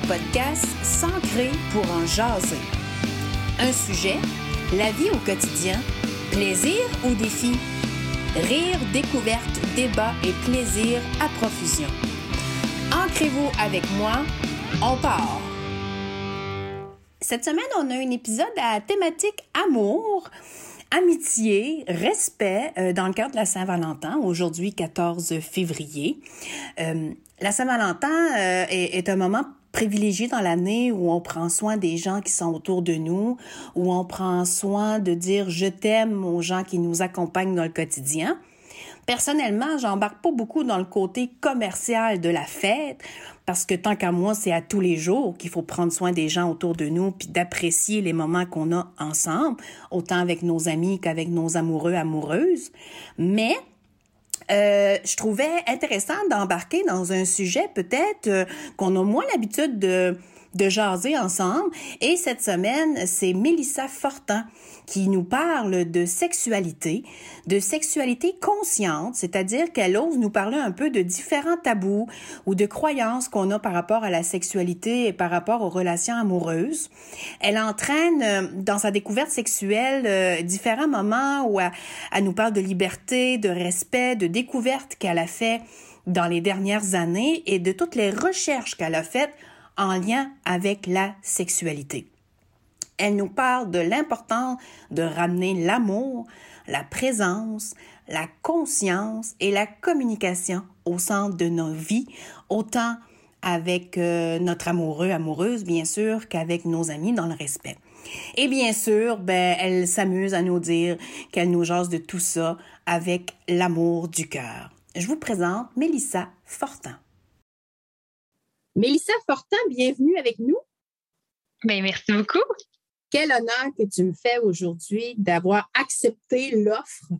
podcast S'ancrer pour en jaser. Un sujet, la vie au quotidien, plaisir ou défi, rire, découverte, débat et plaisir à profusion. Ancrez-vous avec moi, on part. Cette semaine, on a un épisode à thématique amour amitié, respect euh, dans le cadre de la Saint-Valentin, aujourd'hui 14 février. Euh, la Saint-Valentin euh, est, un moment privilégié dans l'année où on prend soin des gens qui sont autour de nous, où on prend soin de dire je t'aime aux gens qui nous accompagnent dans le quotidien. Personnellement, j'embarque pas beaucoup dans le côté commercial de la fête parce que tant qu'à moi, c'est à tous les jours qu'il faut prendre soin des gens autour de nous puis d'apprécier les moments qu'on a ensemble, autant avec nos amis qu'avec nos amoureux, amoureuses. Mais euh, je trouvais intéressant d'embarquer dans un sujet peut-être euh, qu'on a moins l'habitude de de jaser ensemble. Et cette semaine, c'est Mélissa Fortin qui nous parle de sexualité, de sexualité consciente, c'est-à-dire qu'elle ose nous parler un peu de différents tabous ou de croyances qu'on a par rapport à la sexualité et par rapport aux relations amoureuses. Elle entraîne euh, dans sa découverte sexuelle euh, différents moments où elle, nous parle de liberté, de respect, de découverte qu'elle a fait dans les dernières années et de toutes les recherches qu'elle a faites en lien avec la sexualité. Elle nous parle de l'importance de ramener l'amour, la présence, la conscience et la communication au centre de nos vies, autant avec euh, notre amoureux, amoureuse, bien sûr, qu'avec nos amis dans le respect. Et bien sûr, ben, elle s'amuse à nous dire qu'elle nous jase de tout ça avec l'amour du cœur. Je vous présente Mélissa Fortin. Mélissa Fortin, bienvenue avec nous. Bien, merci beaucoup. Quel honneur que tu me fais aujourd'hui d'avoir accepté l'offre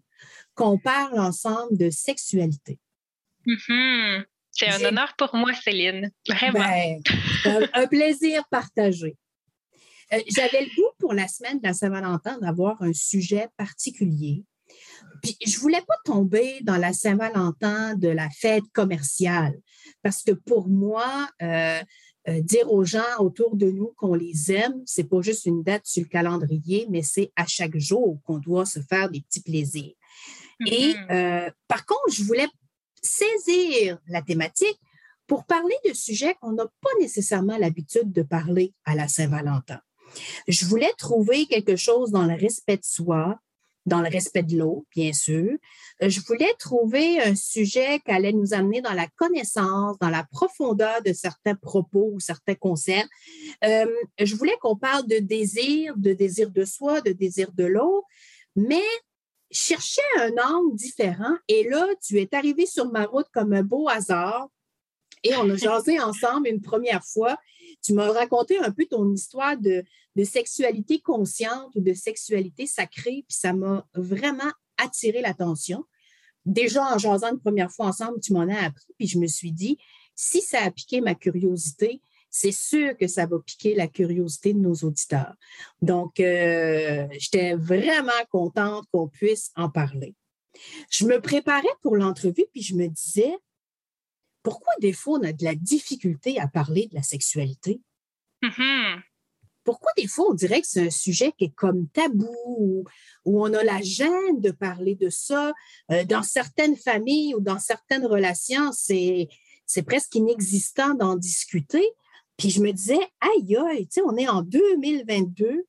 qu'on parle ensemble de sexualité. Mm-hmm. C'est un honneur pour moi, Céline. Vraiment. Ben, un, plaisir partagé. Euh, j'avais le goût pour la semaine de la Saint-Valentin d'avoir un sujet particulier. Puis je voulais pas tomber dans la Saint-Valentin de la fête commerciale. Parce que pour moi, euh, euh, dire aux gens autour de nous qu'on les aime, c'est pas juste une date sur le calendrier, mais c'est à chaque jour qu'on doit se faire des petits plaisirs. Et mm-hmm. euh, par contre, je voulais saisir la thématique pour parler de sujets qu'on n'a pas nécessairement l'habitude de parler à la Saint-Valentin. Je voulais trouver quelque chose dans le respect de soi, dans le respect de l'eau, bien sûr. Euh, je voulais trouver un sujet qui allait nous amener dans la connaissance, dans la profondeur de certains propos ou certains concepts. Euh, je voulais qu'on parle de désir, de désir de soi, de désir de l'eau, mais chercher un angle différent. Et là, tu es arrivé sur ma route comme un beau hasard. Et on a jasé ensemble une première fois. Tu m'as raconté un peu ton histoire de, sexualité consciente ou de sexualité sacrée, puis ça m'a vraiment attiré l'attention. Déjà, en jasant une première fois ensemble, tu m'en as appris, puis je me suis dit, si ça a piqué ma curiosité, c'est sûr que ça va piquer la curiosité de nos auditeurs. Donc, euh, j'étais vraiment contente qu'on puisse en parler. Je me préparais pour l'entrevue, puis je me disais, pourquoi des fois on a de la difficulté à parler de la sexualité? Mm-hmm pourquoi des fois on dirait que c'est un sujet qui est comme tabou, où, on a la gêne de parler de ça? Euh, dans certaines familles ou dans certaines relations, c'est, presque inexistant d'en discuter. Puis je me disais, aïe, aïe, tu sais, on est en 2022,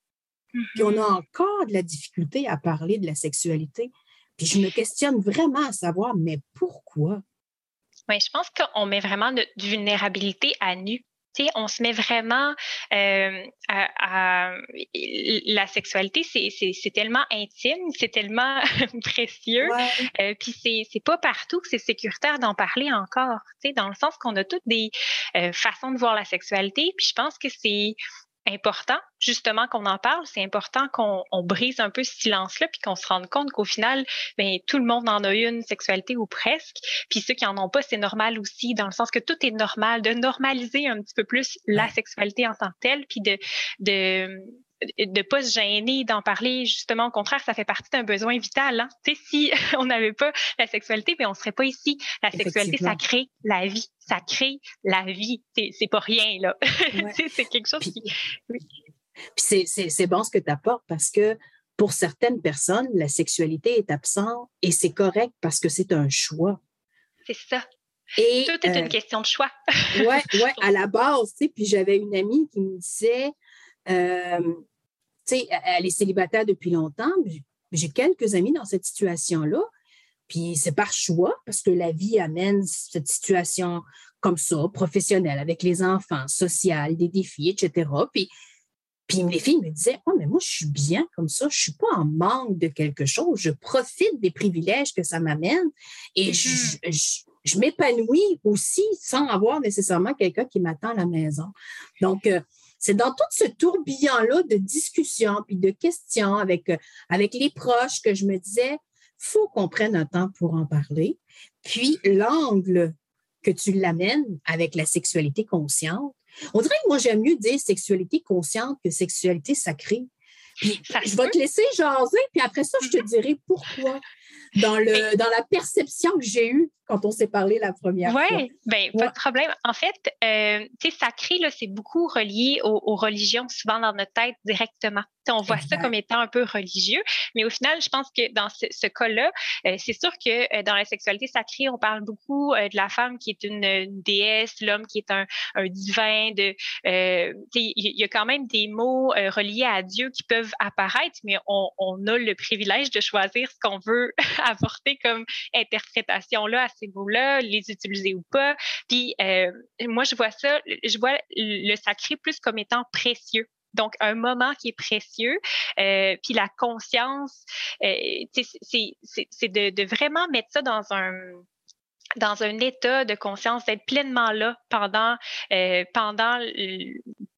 puis on a mm-hmm. encore de la difficulté à parler de la sexualité. Puis je me questionne vraiment à savoir, mais pourquoi? Oui, je pense qu'on met vraiment de vulnérabilité à nu. On se met vraiment euh, à, la sexualité, c'est tellement intime, c'est tellement précieux, euh, puis c'est pas partout que c'est sécuritaire d'en parler encore, dans le sens qu'on a toutes des euh, façons de voir la sexualité, puis je pense que c'est important, justement, qu'on en parle. C'est important qu'on brise un peu ce silence-là, puis qu'on se rende compte qu'au final, ben, tout le monde en a une sexualité ou presque. Puis ceux qui en ont pas, c'est normal aussi, dans le sens que tout est normal, de normaliser un petit peu plus la sexualité en tant que telle, puis de, de de pas se gêner d'en parler. Justement, au contraire, ça fait partie d'un besoin vital. Hein. Tu sais, si on n'avait pas la sexualité, mais ben, on serait pas ici. La sexualité, ça crée la vie. Ça crée la vie. C'est pas rien, là. c'est quelque chose qui. Puis c'est bon ce que tu apportes parce que pour certaines personnes, la sexualité est absente et c'est correct parce que c'est un choix. C'est ça. Et, Tout est une euh, question de choix. oui, ouais, à la base, tu sais, puis j'avais une amie qui me disait, euh, tu sais, elle est célibataire depuis longtemps, j'ai quelques amis dans cette situation-là, puis c'est par choix, parce que la vie amène cette situation comme ça, professionnelle, avec les enfants, sociale, des défis, etc. Puis, puis les filles me disaient, oh, mais moi, je suis bien comme ça, je ne suis pas en manque de quelque chose, je profite des privilèges que ça m'amène et je, mm-hmm je m'épanouis aussi sans avoir nécessairement quelqu'un qui m'attend à la maison. Donc, euh, c'est dans tout ce tourbillon-là de discussions puis de questions avec, euh, avec les proches que je me disais, faut qu'on prenne un temps pour en parler. Puis, l'angle que tu l'amènes avec la sexualité consciente, on dirait que moi, j'aime mieux dire sexualité consciente que sexualité sacrée. Je vais te laisser jaser, puis après ça, je te dirai pourquoi dans, le, dans la perception que j'ai eue quand on s'est parlé la première fois. Oui, bien, pas de problème. En fait, euh, tu sais, sacré, c'est beaucoup relié aux, religions, souvent dans notre tête directement. On voit ça comme étant un peu religieux, mais au final, je pense que dans ce, cas-là, euh, c'est sûr que euh, dans la sexualité sacrée, on parle beaucoup de la femme qui est une, déesse, l'homme qui est un, divin. De, il y a quand même des mots reliés à Dieu qui peuvent apparaître, mais on, on a le privilège de choisir ce qu'on veut apporter comme interprétation là à ces mots-là, les utiliser ou pas. Puis euh, moi, je vois ça, je vois le sacré plus comme étant précieux. Donc, un moment qui est précieux, euh, puis la conscience, euh, c'est de, de, vraiment mettre ça dans un dans un état de conscience, d'être pleinement là pendant, euh, pendant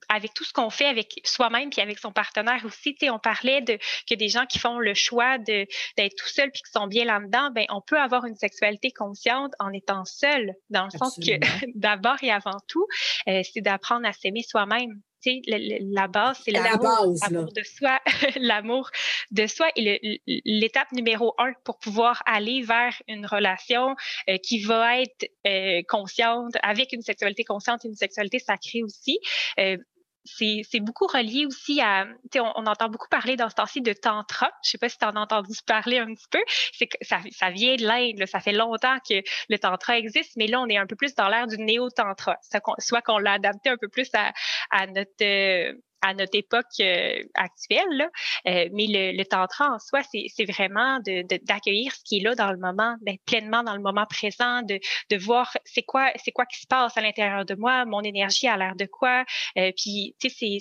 avec tout ce qu'on fait avec soi-même puis avec son partenaire aussi. Tu sais, on parlait de que des gens qui font le choix de d'être tout seul puis qui sont bien là-dedans, ben on peut avoir une sexualité consciente en étant seul, dans le sens que d'abord et avant tout, euh, c'est d'apprendre à s'aimer soi-même. Tu sais, la base, c'est l'amour, de soi, l'amour de soi et l'étape numéro un pour pouvoir aller vers une relation euh, qui va être euh, consciente, avec une sexualité consciente et une sexualité sacrée aussi. Euh, c'est beaucoup relié aussi à, on, on entend beaucoup parler dans ce temps-ci de tantra. Je sais pas si tu en as entendu parler un petit peu. C'est que ça, ça vient de l'Inde. Ça fait longtemps que le tantra existe, mais là, on est un peu plus dans l'ère du néo-tantra. Soit qu'on l'a adapté un peu plus à, à notre, euh, à notre époque euh, actuelle. Euh, mais le, le, tantra en soi, c'est vraiment d'accueillir ce qui est là dans le moment, d'être pleinement dans le moment présent, de, de voir c'est quoi, c'est quoi qui se passe à l'intérieur de moi, mon énergie a l'air de quoi. Euh, puis, tu sais,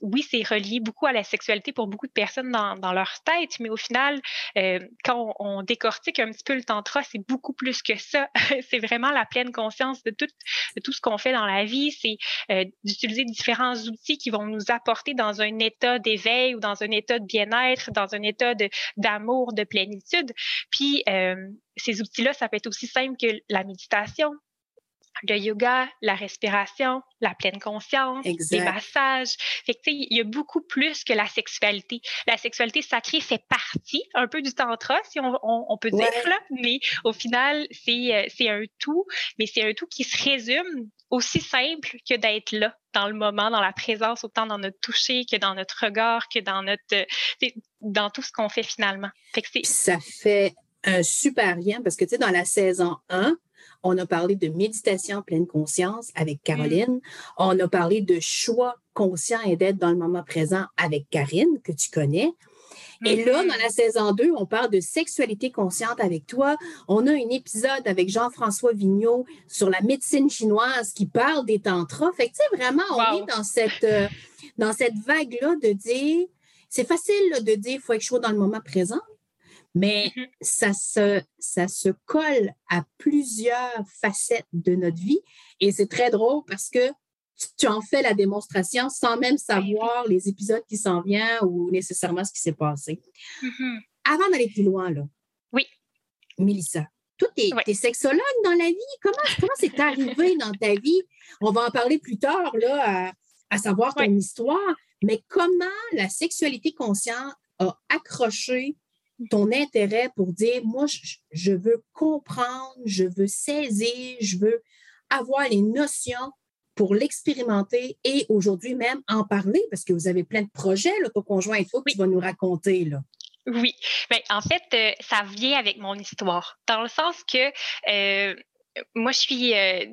oui, c'est relié beaucoup à la sexualité pour beaucoup de personnes dans, leur tête, mais au final, euh, quand on, décortique un petit peu le tantra, c'est beaucoup plus que ça. c'est vraiment la pleine conscience de tout, de tout ce qu'on fait dans la vie. C'est euh, d'utiliser différents outils qui vont nous apporter dans un état d'éveil ou dans un état de bien-être, dans un état d'amour, de, plénitude. Puis, euh, ces outils-là, ça peut être aussi simple que la méditation, le yoga, la respiration, la pleine conscience, les massages. Fait que, il y a beaucoup plus que la sexualité. La sexualité sacrée fait partie un peu du tantra, si on, on, peut dire, là, mais au final, euh, c'est un tout, mais c'est un tout qui se résume aussi simple que d'être là dans le moment, dans la présence, autant dans notre toucher que dans notre regard, que dans notre euh, dans tout ce qu'on fait finalement. Fait que ça fait un super lien parce que tu sais, dans la saison 1, on a parlé de méditation pleine conscience avec Caroline. Mm. On a parlé de choix conscient et d'être dans le moment présent avec Karine, que tu connais. Et là, mm-hmm. dans la saison 2, on parle de sexualité consciente avec toi. On a un épisode avec Jean-François Vigneault sur la médecine chinoise qui parle des tantras. Fait que, tu sais, vraiment, on est dans cette, euh, dans cette vague-là de dire, c'est facile de dire, il faut être chaud dans le moment présent. Mais mm-hmm. ça, se, ça se colle à plusieurs facettes de notre vie. Et c'est très drôle parce que tu en fais la démonstration sans même savoir les épisodes qui s'en viennent ou nécessairement ce qui s'est passé. Mm-hmm. Avant d'aller plus loin, là. Oui. Mélissa, toi, tu es, sexologue dans la vie? Comment, comment c'est arrivé dans ta vie? On va en parler plus tard, là, à, savoir ton histoire. Mais comment la sexualité consciente a accroché ton intérêt pour dire, moi, je, veux comprendre, je veux saisir, je veux avoir les notions pour l'expérimenter et aujourd'hui même en parler parce que vous avez plein de projets, là, ton conjoint et toi, que tu vas nous raconter. Là. Oui, mais ben, en fait, euh, ça vient avec mon histoire, dans le sens que euh, moi, je suis, euh,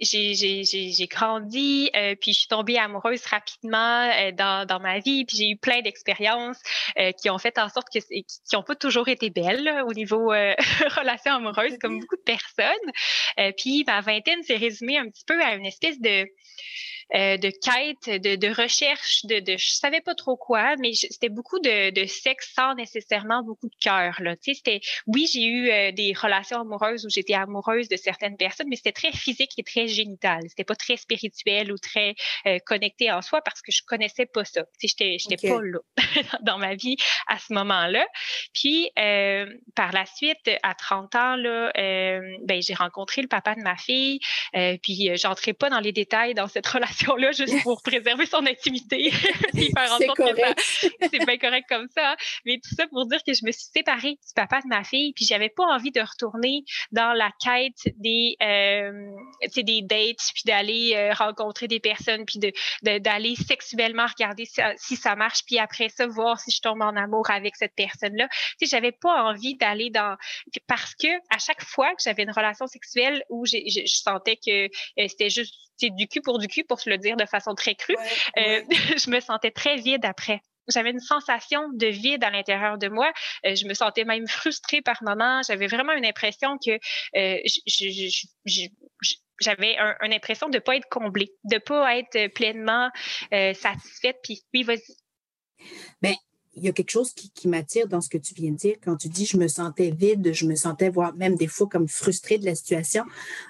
j'ai grandi, euh, puis je suis tombée amoureuse rapidement euh, dans, dans, ma vie, puis j'ai eu plein d'expériences qui ont fait en sorte que, qui n'ont pas toujours été belles au niveau relations amoureuses, comme beaucoup de personnes. puis ma vingtaine s'est résumée un petit peu à une espèce de euh, de quête, de, de recherche, de, de je savais pas trop quoi, mais c'était beaucoup de, de, sexe sans nécessairement beaucoup de cœur. Là. Tu sais, c'était, oui, j'ai eu euh, des relations amoureuses où j'étais amoureuse de certaines personnes, mais c'était très physique et très génital. C'était pas très spirituel ou très euh, connecté en soi parce que je connaissais pas ça. Tu sais, j'étais, j'étais pas là dans ma vie à ce moment-là. Puis euh, par la suite, à 30 ans, là, ben j'ai rencontré le papa de ma fille. puis j'entrais pas dans les détails dans cette relation là juste pour préserver son intimité. c'est correct. c'est bien correct comme ça. Mais tout ça pour dire que je me suis séparée du papa de ma fille, puis j'avais pas envie de retourner dans la quête des, euh, des dates, puis d'aller euh, rencontrer des personnes, puis de, d'aller sexuellement regarder si, ça marche, puis après ça, voir si je tombe en amour avec cette personne-là. Tu sais, j'avais pas envie d'aller dans... Parce que à chaque fois que j'avais une relation sexuelle où je, sentais que euh, c'était juste du cul pour du cul, pour se le dire de façon très crue, euh, je me sentais très vide après j'avais une sensation de vide à l'intérieur de moi. Euh, je me sentais même frustrée par moments. J'avais vraiment une impression que euh, j'avais une impression de ne pas être comblée, de ne pas être pleinement satisfaite. Puis oui, vas-y. Bien, il y a quelque chose qui, m'attire dans ce que tu viens de dire. Quand tu dis je me sentais vide, je me sentais voire même des fois comme frustrée de la situation.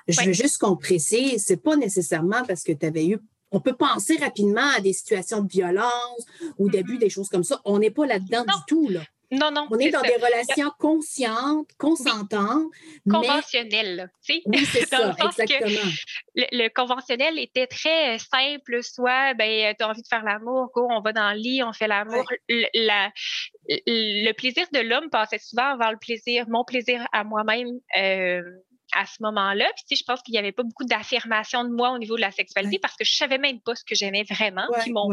Je veux juste qu'on précise, c'est pas nécessairement parce que tu avais eu on peut penser rapidement à des situations de violence ou d'abus, des choses comme ça. On n'est pas là-dedans du tout. Là. Non, non. On est, dans des relations conscientes, consentantes. Conventionnelles. Oui, c'est ça, exactement. Le, conventionnel était très simple, soit ben, tu as envie de faire l'amour, go, on va dans le lit, on fait l'amour. Le, plaisir de l'homme passait souvent avant le plaisir, mon plaisir à moi-même. Euh, à ce moment-là. Puis, tu sais, je pense qu'il n'y avait pas beaucoup d'affirmation de moi au niveau de la sexualité parce que je savais même pas ce que j'aimais vraiment. puis mon,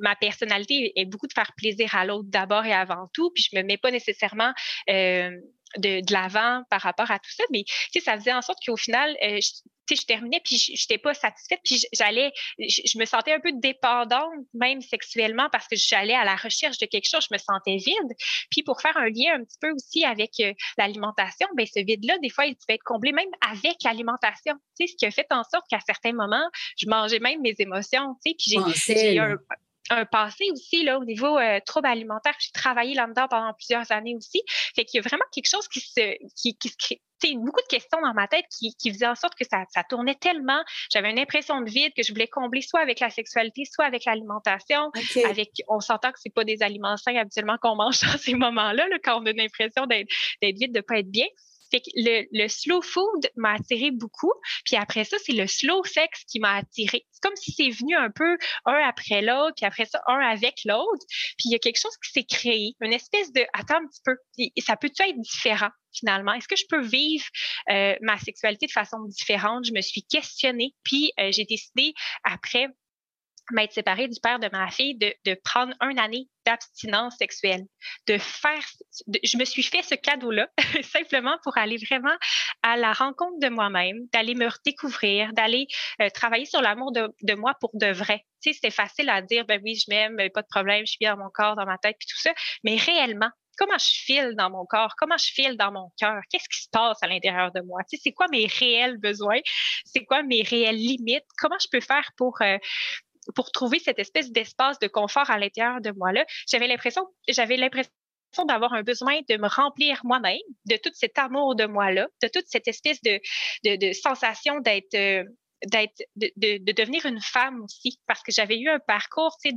ma personnalité est beaucoup de faire plaisir à l'autre d'abord et avant tout. Puis je me mets pas nécessairement euh, de, de l'avant par rapport à tout ça. Mais tu sais, ça faisait en sorte qu'au final, euh, je, je terminais puis je n'étais pas satisfaite. Puis j'allais, je, me sentais un peu dépendante, même sexuellement, parce que j'allais à la recherche de quelque chose. Je me sentais vide. Puis pour faire un lien un petit peu aussi avec euh, l'alimentation, ben ce vide-là, des fois, il pouvait être comblé même avec l'alimentation. Tu sais, ce qui a fait en sorte qu'à certains moments, je mangeais même mes émotions. Tu sais, puis j'ai un un passé aussi là, au niveau euh, trouble alimentaire. J'ai travaillé là-dedans pendant plusieurs années aussi. Fait qu'il y a vraiment quelque chose qui se, qui, qui se crée. Beaucoup de questions dans ma tête qui, qui faisaient en sorte que ça, ça tournait tellement. J'avais une impression de vide que je voulais combler soit avec la sexualité, soit avec l'alimentation. Avec, on s'entend que c'est pas des aliments sains habituellement qu'on mange dans ces moments-là, là, quand on a l'impression d'être vide, de pas être bien. Fait que le, slow food m'a attiré beaucoup. Puis après ça, c'est le slow sex qui m'a attiré. C'est comme si c'est venu un peu un après l'autre, puis après ça, un avec l'autre. Puis il y a quelque chose qui s'est créé, une espèce de attends un petit peu, ça peut-tu être différent finalement? Est-ce que je peux vivre euh, ma sexualité de façon différente? Je me suis questionnée, puis euh, j'ai décidé après m'être séparée du père de ma fille, de, de prendre une année d'abstinence sexuelle, de faire, je me suis fait ce cadeau-là simplement pour aller vraiment à la rencontre de moi-même, d'aller me redécouvrir, d'aller euh, travailler sur l'amour de, de, moi pour de vrai. Tu sais, c'était facile à dire, ben oui, je m'aime, pas de problème, je suis bien dans mon corps, dans ma tête, puis tout ça, mais réellement, comment je file dans mon corps, comment je file dans mon cœur, qu'est-ce qui se passe à l'intérieur de moi, tu sais, c'est quoi mes réels besoins, c'est quoi mes réelles limites, comment je peux faire pour euh, pour trouver cette espèce d'espace de confort à l'intérieur de moi-là, j'avais l'impression, j'avais l'impression d'avoir un besoin de me remplir moi-même, de tout cet amour de moi-là, de toute cette espèce de, de, de sensation d'être euh, d'être de, de, devenir une femme aussi. Parce que j'avais eu un parcours tu sais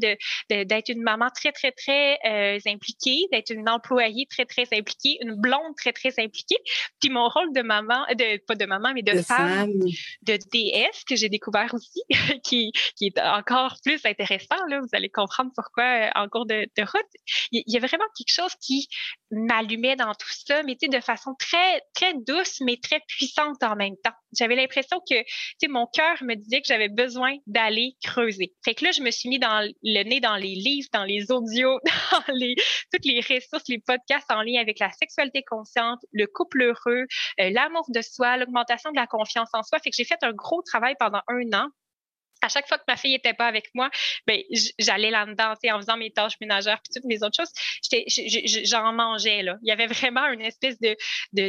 de d'être une maman très très très euh, impliquée d'être une employée très très impliquée une blonde très très impliquée. Puis mon rôle de maman de pas de maman mais de, femme, de déesse que j'ai découvert aussi qui qui est encore plus intéressant là. Vous allez comprendre pourquoi euh, en cours de, de route. Il y, a vraiment quelque chose qui m'allumait dans tout ça mais tu sais de façon très très douce mais très puissante en même temps. J'avais l'impression que tu sais mon cœur me disait que j'avais besoin d'aller creuser. Fait que là, je me suis mis dans le nez dans les livres, dans les audios, dans les, toutes les ressources, les podcasts en lien avec la sexualité consciente, le couple heureux, euh, l'amour de soi, l'augmentation de la confiance en soi. Fait que j'ai fait un gros travail pendant un an à chaque fois que ma fille n'était pas avec moi, ben, j'allais là-dedans, en faisant mes tâches ménagères puis toutes mes autres choses. J'en mangeais, là. Il y avait vraiment une espèce de,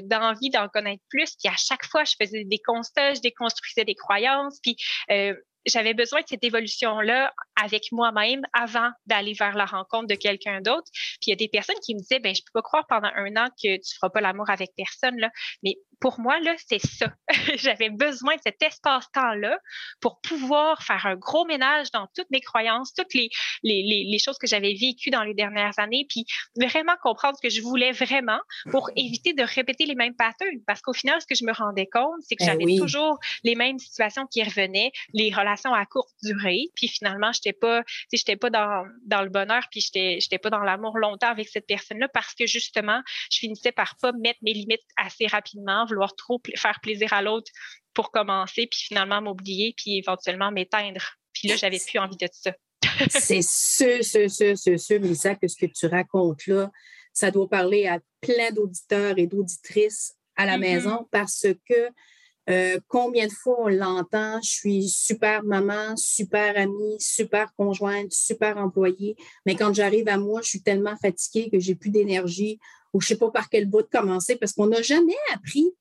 d'envie d'en connaître plus. Puis à chaque fois, je faisais des constats, je déconstruisais des croyances. Puis euh, j'avais besoin de cette évolution-là avec moi-même avant d'aller vers la rencontre de quelqu'un d'autre. Puis il y a des personnes qui me disaient, ben je peux pas croire pendant un an que tu feras pas l'amour avec personne là. Mais pour moi là, c'est ça. j'avais besoin de cet espace-temps-là pour pouvoir faire un gros ménage dans toutes mes croyances, toutes les les, les, les choses que j'avais vécues dans les dernières années, puis vraiment comprendre ce que je voulais vraiment pour éviter de répéter les mêmes patterns. Parce qu'au final, ce que je me rendais compte, c'est que ben j'avais toujours les mêmes situations qui revenaient, les relations à courte durée. Puis finalement, j'étais pas, j'étais pas dans, dans le bonheur, puis j'étais, j'étais pas dans l'amour longtemps avec cette personne-là parce que justement, je finissais par pas mettre mes limites assez rapidement, vouloir trop faire plaisir à l'autre pour commencer, puis finalement m'oublier, puis éventuellement m'éteindre. Puis là, j'avais plus envie de ça. c'est sûr, sûr, sûr, sûr, sûr, Lisa, que ce que tu racontes là, ça doit parler à plein d'auditeurs et d'auditrices à la mm-hmm. maison parce que euh, combien de fois on l'entend, je suis super maman, super amie, super conjointe, super employée, mais quand j'arrive à moi, je suis tellement fatiguée que j'ai plus d'énergie ou je sais pas par quel bout de commencer parce qu'on n'a jamais appris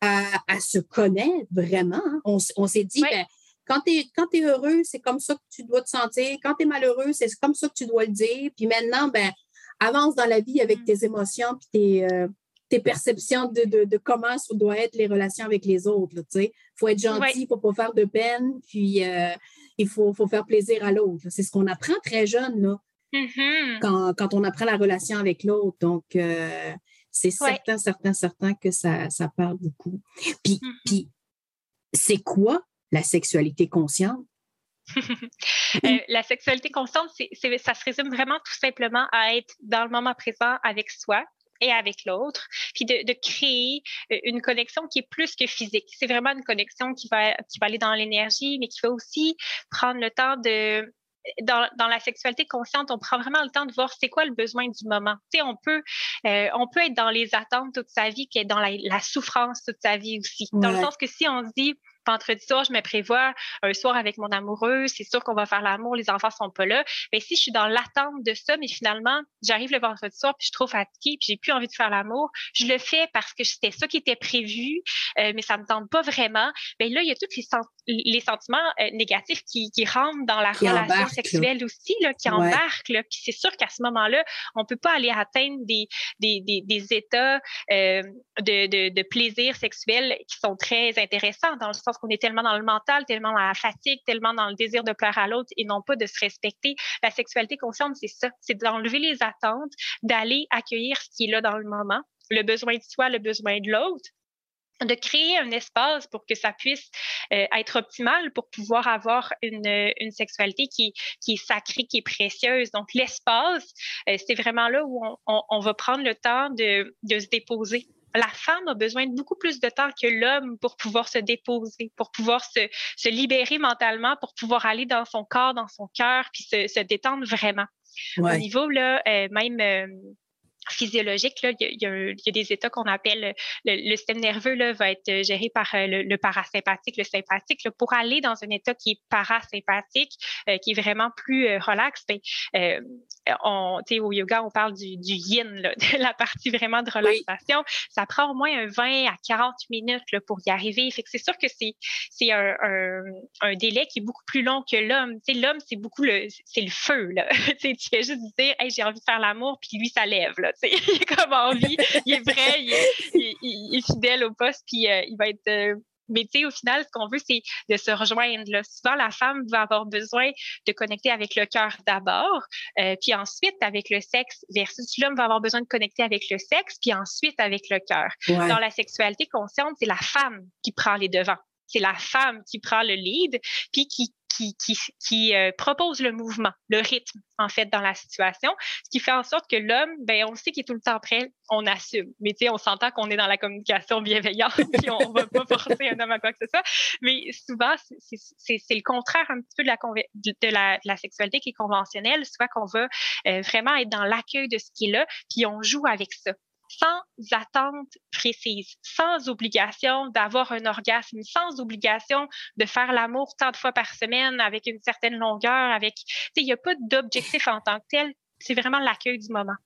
à, se connaître vraiment. Hein. On, s'est dit, ben, quand tu es, heureux, c'est comme ça que tu dois te sentir. Quand tu es malheureux, c'est comme ça que tu dois le dire. Puis maintenant, ben, avance dans la vie avec mm. tes émotions puis tes, euh, tes perceptions de, de, comment doivent être les relations avec les autres. Il faut être gentil, il ne faut pas faire de peine, puis euh, il faut, faut, faire plaisir à l'autre. C'est ce qu'on apprend très jeune là, mm-hmm. quand, quand, on apprend la relation avec l'autre. Donc, euh, c'est certain, certain, certain que ça, ça parle beaucoup. Puis, puis c'est quoi la sexualité consciente? Euh, la sexualité consciente, ça se résume vraiment tout simplement à être dans le moment présent avec soi, et avec l'autre, puis de, de, créer euh, une connexion qui est plus que physique. C'est vraiment une connexion qui va, qui va aller dans l'énergie, mais qui va aussi prendre le temps de dans, dans, la sexualité consciente, on prend vraiment le temps de voir c'est quoi le besoin du moment. Tu sais, on peut, euh, on peut être dans les attentes toute sa vie, qui est dans la, la souffrance toute sa vie aussi. Dans le sens que si on se dit, vendredi soir, je me prévois un soir avec mon amoureux, c'est sûr qu'on va faire l'amour, les enfants sont pas là. Mais si je suis dans l'attente de ça, mais finalement, j'arrive le vendredi soir, puis je suis trop fatiguée, puis j'ai plus envie de faire l'amour, je le fais parce que c'était ça qui était prévu, euh, mais ça me tente pas vraiment. Mais là, il y a tous les, les sentiments euh, négatifs qui, qui, rentrent dans la relation sexuelle aussi, là, qui embarquent. Là. Puis c'est sûr qu'à ce moment-là, on peut pas aller atteindre des, des, des, des états euh, de, de, de plaisir sexuel qui sont très intéressants dans le sens qu'on est tellement dans le mental, tellement dans la fatigue, tellement dans le désir de plaire à l'autre et non pas de se respecter. La sexualité consciente, c'est ça, c'est d'enlever les attentes, d'aller accueillir ce qui est là dans le moment, le besoin de soi, le besoin de l'autre de créer un espace pour que ça puisse euh, être optimal pour pouvoir avoir une, une sexualité qui, est sacrée, qui est précieuse. Donc, l'espace, euh, c'est vraiment là où on, on, va prendre le temps de se déposer la femme a besoin de beaucoup plus de temps que l'homme pour pouvoir se déposer, pour pouvoir se, se, libérer mentalement, pour pouvoir aller dans son corps, dans son cœur, puis se, se détendre vraiment. Au niveau, là, euh, même euh, physiologique, là, il, y a, il, y a, des états qu'on appelle le, système nerveux là, va être géré par euh, le, parasympathique, le sympathique. Là, pour aller dans un état qui est parasympathique, qui est vraiment plus relax, ben, on, au yoga, on parle du, du yin, là, de la partie vraiment de relaxation. Ça prend au moins un 20 à 40 minutes là, pour y arriver. Fait que c'est sûr que c'est, c'est un, un, un, délai qui est beaucoup plus long que l'homme. l'homme, c'est beaucoup le, c'est le feu. Là. tu fais juste dire, hey, j'ai envie de faire l'amour, puis lui, ça lève. Là, il est comme envie, il est vrai, il est, il, est fidèle au poste, puis euh, il va être. Euh, Mais tu sais, au final, ce qu'on veut, c'est de se rejoindre. Là. Souvent, la femme va avoir besoin de connecter avec le cœur d'abord, euh, puis ensuite avec le sexe, versus l'homme va avoir besoin de connecter avec le sexe, puis ensuite avec le cœur. Dans la sexualité consciente, c'est la femme qui prend les devants c'est la femme qui prend le lead, puis qui qui, qui, qui euh, propose le mouvement, le rythme, en fait, dans la situation, ce qui fait en sorte que l'homme, ben, on sait qu'il est tout le temps prêt, on assume. Mais tu sais, on s'entend qu'on est dans la communication bienveillante, puis on va pas forcer un homme à quoi que ce soit. Mais souvent, c'est le contraire un petit peu de la, de la, la sexualité qui est conventionnelle, soit qu'on va euh, vraiment être dans l'accueil de ce qui est là, puis on joue avec ça sans attente précise, sans obligation d'avoir un orgasme, sans obligation de faire l'amour tant de fois par semaine avec une certaine longueur, avec, il n'y a pas d'objectif en tant que tel. C'est vraiment l'accueil du moment.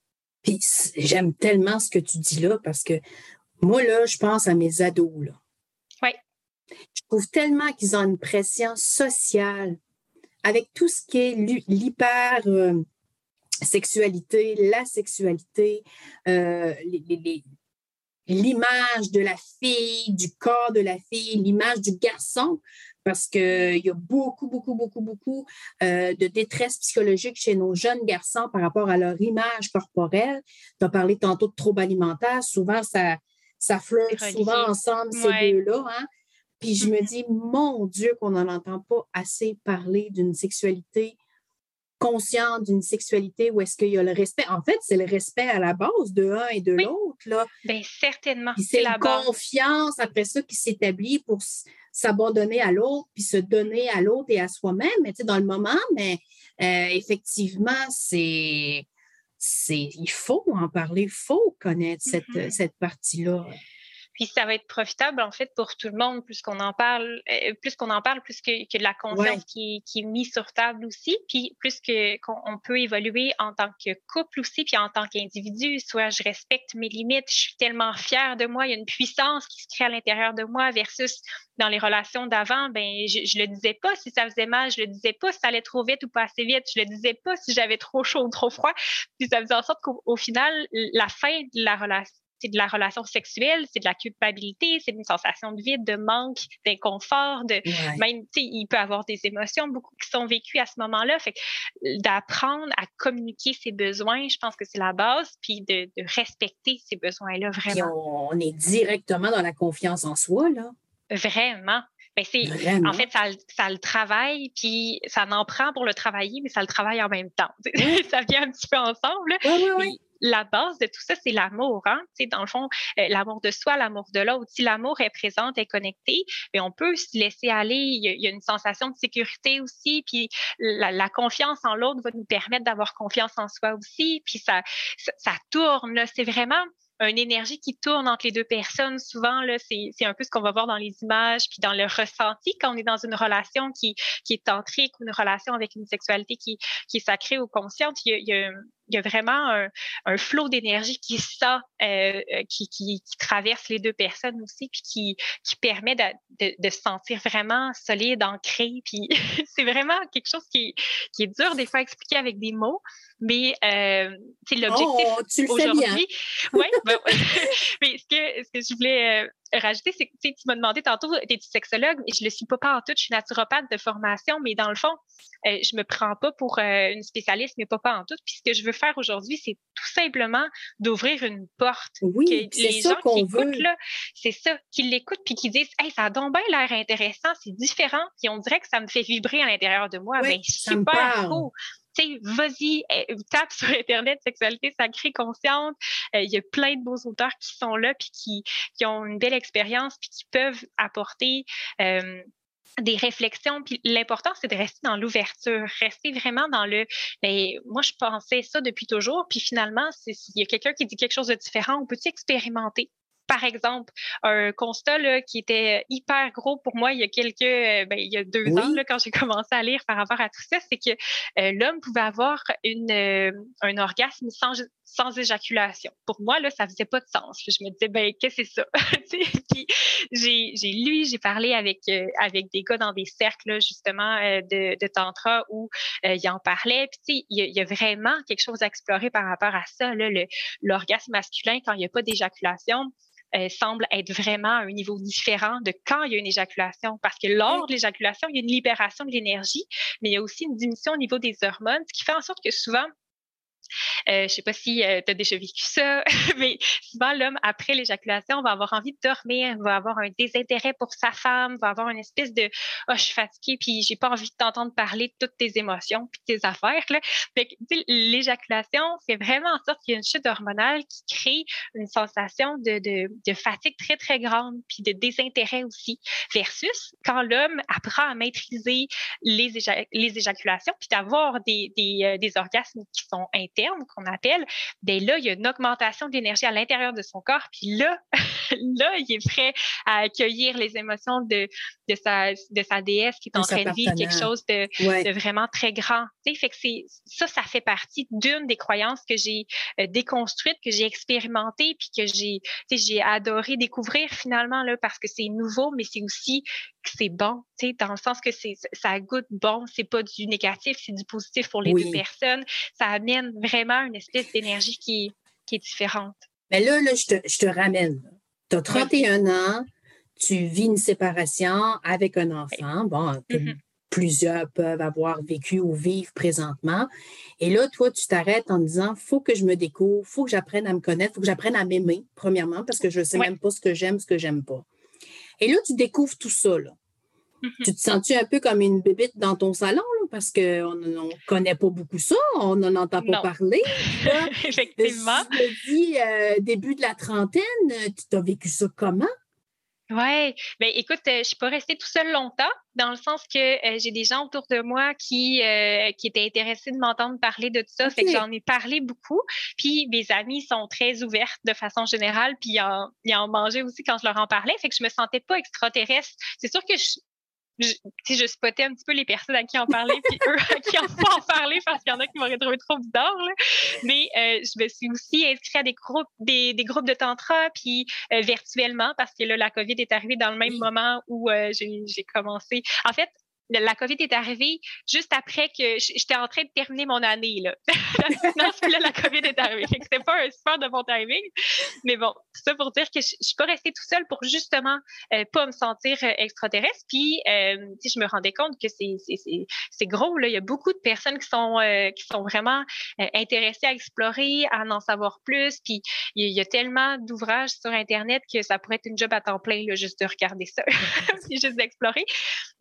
Puis j'aime tellement ce que tu dis là parce que moi, là, je pense à mes ados, là. Oui. Je trouve tellement qu'ils ont une pression sociale avec tout ce qui est l'hyper, euh, sexualité, la sexualité, euh, l'image de la fille, du corps de la fille, l'image du garçon, parce qu'il y a beaucoup, beaucoup, beaucoup, beaucoup euh, de détresse psychologique chez nos jeunes garçons par rapport à leur image corporelle. Tu as parlé tantôt de troubles alimentaires. Souvent, ça, ça flirte souvent ensemble, ces deux-là. Hein. Puis je me mm-hmm. dis, mon Dieu, qu'on n'en entend pas assez parler d'une sexualité conscient d'une sexualité où est-ce qu'il y a le respect? En fait, c'est le respect à la base de l'un et de l'autre. Là. Bien, certainement. C'est la confiance après ça qui s'établit pour s'abandonner à l'autre, puis se donner à l'autre et à soi-même, mais dans le moment, mais euh, effectivement, c'est, c'est, il faut en parler, il faut connaître cette, mm-hmm. cette partie-là. Puis ça va être profitable en fait pour tout le monde, plus qu'on en parle, euh, plus qu'on en parle, plus que, que de la confiance qui, qui, est mise sur table aussi, puis plus que qu'on peut évoluer en tant que couple aussi, puis en tant qu'individu. Soit je respecte mes limites, je suis tellement fière de moi, il y a une puissance qui se crée à l'intérieur de moi versus dans les relations d'avant, ben je, je le disais pas si ça faisait mal, je le disais pas si ça allait trop vite ou pas assez vite, je le disais pas si j'avais trop chaud ou trop froid. Puis ça faisait en sorte qu'au final, la fin de la relation c'est de la relation sexuelle, c'est de la culpabilité, c'est une sensation de vide, de manque, d'inconfort, de même, tu sais, il peut avoir des émotions beaucoup qui sont vécues à ce moment-là. Fait d'apprendre à communiquer ses besoins, je pense que c'est la base, puis de, respecter ces besoins-là vraiment. on est directement dans la confiance en soi, là. Vraiment. Ben c'est, en fait, ça, ça, le travaille, puis ça en prend pour le travailler, mais ça le travaille en même temps. ça vient un petit peu ensemble. Oui, oui, la base de tout ça, c'est l'amour. Hein? dans le fond, euh, l'amour de soi, l'amour de l'autre. Si l'amour est présent, est connecté, mais on peut se laisser aller. Il y, a, une sensation de sécurité aussi. Puis la, confiance en l'autre va nous permettre d'avoir confiance en soi aussi. Puis ça, ça, ça tourne. C'est vraiment une énergie qui tourne entre les deux personnes. Souvent, c'est, un peu ce qu'on va voir dans les images, puis dans le ressenti quand on est dans une relation qui, est tantrique ou une relation avec une sexualité qui, est sacrée ou consciente. Y a vraiment un, un flot d'énergie qui sort, euh, euh, qui, qui, qui, traverse les deux personnes aussi, puis qui, qui permet de, de, de se sentir vraiment solide, ancré. Puis c'est vraiment quelque chose qui, qui est dur des fois à expliquer avec des mots, mais euh, c'est l'objectif oh, aujourd'hui. Oui, ben, mais ce que, ce que je voulais rajouter, c'est que tu m'as demandé tantôt, es-tu sexologue? Je ne le suis pas, pas en tout, je suis naturopathe de formation, mais dans le fond, euh, je me prends pas pour euh, une spécialiste, mais pas, pas en tout. Puis ce que je veux faire aujourd'hui, c'est tout simplement d'ouvrir une porte. Oui, que les gens qui écoutent, là, c'est ça, qu'ils l'écoutent puis qu'ils disent, hey, ça a donc bien l'air intéressant, c'est différent, puis on dirait que ça me fait vibrer à l'intérieur de moi. Oui, ben, super cool tu sais, vas-y, eh, tape sur Internet sexualité sacrée consciente. Euh, il y a plein de beaux auteurs qui sont là puis qui, qui ont une belle expérience puis qui peuvent apporter euh, des réflexions. Puis l'important, c'est de rester dans l'ouverture, rester vraiment dans le. Ben, moi, je pensais ça depuis toujours. Puis finalement, s'il y a quelqu'un qui dit quelque chose de différent, on peut-tu expérimenter? Par exemple, un constat là, qui était hyper gros pour moi il y a quelques, euh, ben, il y a deux ans, là, quand j'ai commencé à lire par rapport à tout ça, c'est que euh, l'homme pouvait avoir une, euh, un orgasme sans, sans éjaculation. Pour moi, là, ça faisait pas de sens. Je me disais, ben, qu'est-ce que c'est ça? Puis j'ai, j'ai lu, j'ai parlé avec, avec des gars dans des cercles, justement, de, de tantra où ils en parlaient. Puis, il y, y a vraiment quelque chose à explorer par rapport à ça, l'orgasme masculin quand il n'y a pas d'éjaculation euh, semble être vraiment à un niveau différent de quand il y a une éjaculation. Parce que lors de l'éjaculation, il y a une libération de l'énergie, mais il y a aussi une diminution au niveau des hormones, ce qui fait en sorte que souvent, euh, je sais pas si euh, tu as déjà vécu ça, mais souvent, l'homme, après l'éjaculation, va avoir envie de dormir, va avoir un désintérêt pour sa femme, va avoir une espèce de oh, je suis fatiguée, puis j'ai pas envie de t'entendre parler de toutes tes émotions puis tes affaires. L'éjaculation fait vraiment en sorte qu'il y a une chute hormonale qui crée une sensation de, fatigue très, très grande, puis de désintérêt aussi, versus quand l'homme apprend à maîtriser les, éjaculations, puis d'avoir des, des, euh, orgasmes qui sont qu'on appelle, ben là, il y a une augmentation d'énergie à l'intérieur de son corps. Puis là, là, il est prêt à accueillir les émotions de, de, sa, de sa déesse qui est en train de vivre quelque chose de, de vraiment très grand. fait que c'est, ça, ça fait partie d'une des croyances que j'ai euh, déconstruites, que j'ai expérimentées, puis que j'ai, j'ai adoré découvrir finalement, là, parce que c'est nouveau, mais c'est aussi que c'est bon, dans le sens que c'est, ça goûte bon, c'est pas du négatif, c'est du positif pour les deux personnes. Ça amène vraiment une espèce d'énergie qui, qui est différente. Mais là, là je, te, je te ramène. Tu as 31 ans, tu vis une séparation avec un enfant. Bon, mm-hmm. plusieurs peuvent avoir vécu ou vivent présentement. Et là, toi, tu t'arrêtes en disant, faut que je me découvre, faut que j'apprenne à me connaître, faut que j'apprenne à m'aimer, premièrement, parce que je ne sais même pas ce que j'aime, ce que j'aime pas. Et là, tu découvres tout ça. Là. Mm-hmm. Tu te sens-tu un peu comme une bébite dans ton salon, parce qu'on ne connaît pas beaucoup ça, on n'en entend pas parler. Effectivement. Tu dis euh, début de la trentaine, tu as vécu ça comment? Oui, bien écoute, euh, je ne suis pas restée tout seul longtemps, dans le sens que euh, j'ai des gens autour de moi qui, qui étaient intéressés de m'entendre parler de tout ça. Fait que j'en ai parlé beaucoup. Puis mes amis sont très ouvertes de façon générale, puis ils en, ils en mangeaient aussi quand je leur en parlais. Fait que je me sentais pas extraterrestre. C'est sûr que je, je, je spottais un petit peu les personnes à qui en parlait, puis eux à qui on pas en parler parce qu'il y en a qui m'auraient trouvé trop bizarre. Mais euh, je me suis aussi inscrite à des groupes, des, des groupes de tantra, puis euh, virtuellement, parce que là, la COVID est arrivée dans le même moment où euh, j'ai commencé. En fait, la COVID est arrivée juste après que j'étais en train de terminer mon année. Là. là, la COVID est arrivée. C'était pas un super de bon timing. Mais bon, ça pour dire que je, ne suis pas restée tout seule pour justement euh, pas me sentir euh, extraterrestre. Puis, euh, je me rendais compte que c'est gros. Il y a beaucoup de personnes qui sont, euh, qui sont vraiment intéressées à explorer, à en savoir plus. Puis, il y, a tellement d'ouvrages sur Internet que ça pourrait être une job à temps plein, là, juste de regarder ça, juste d'explorer.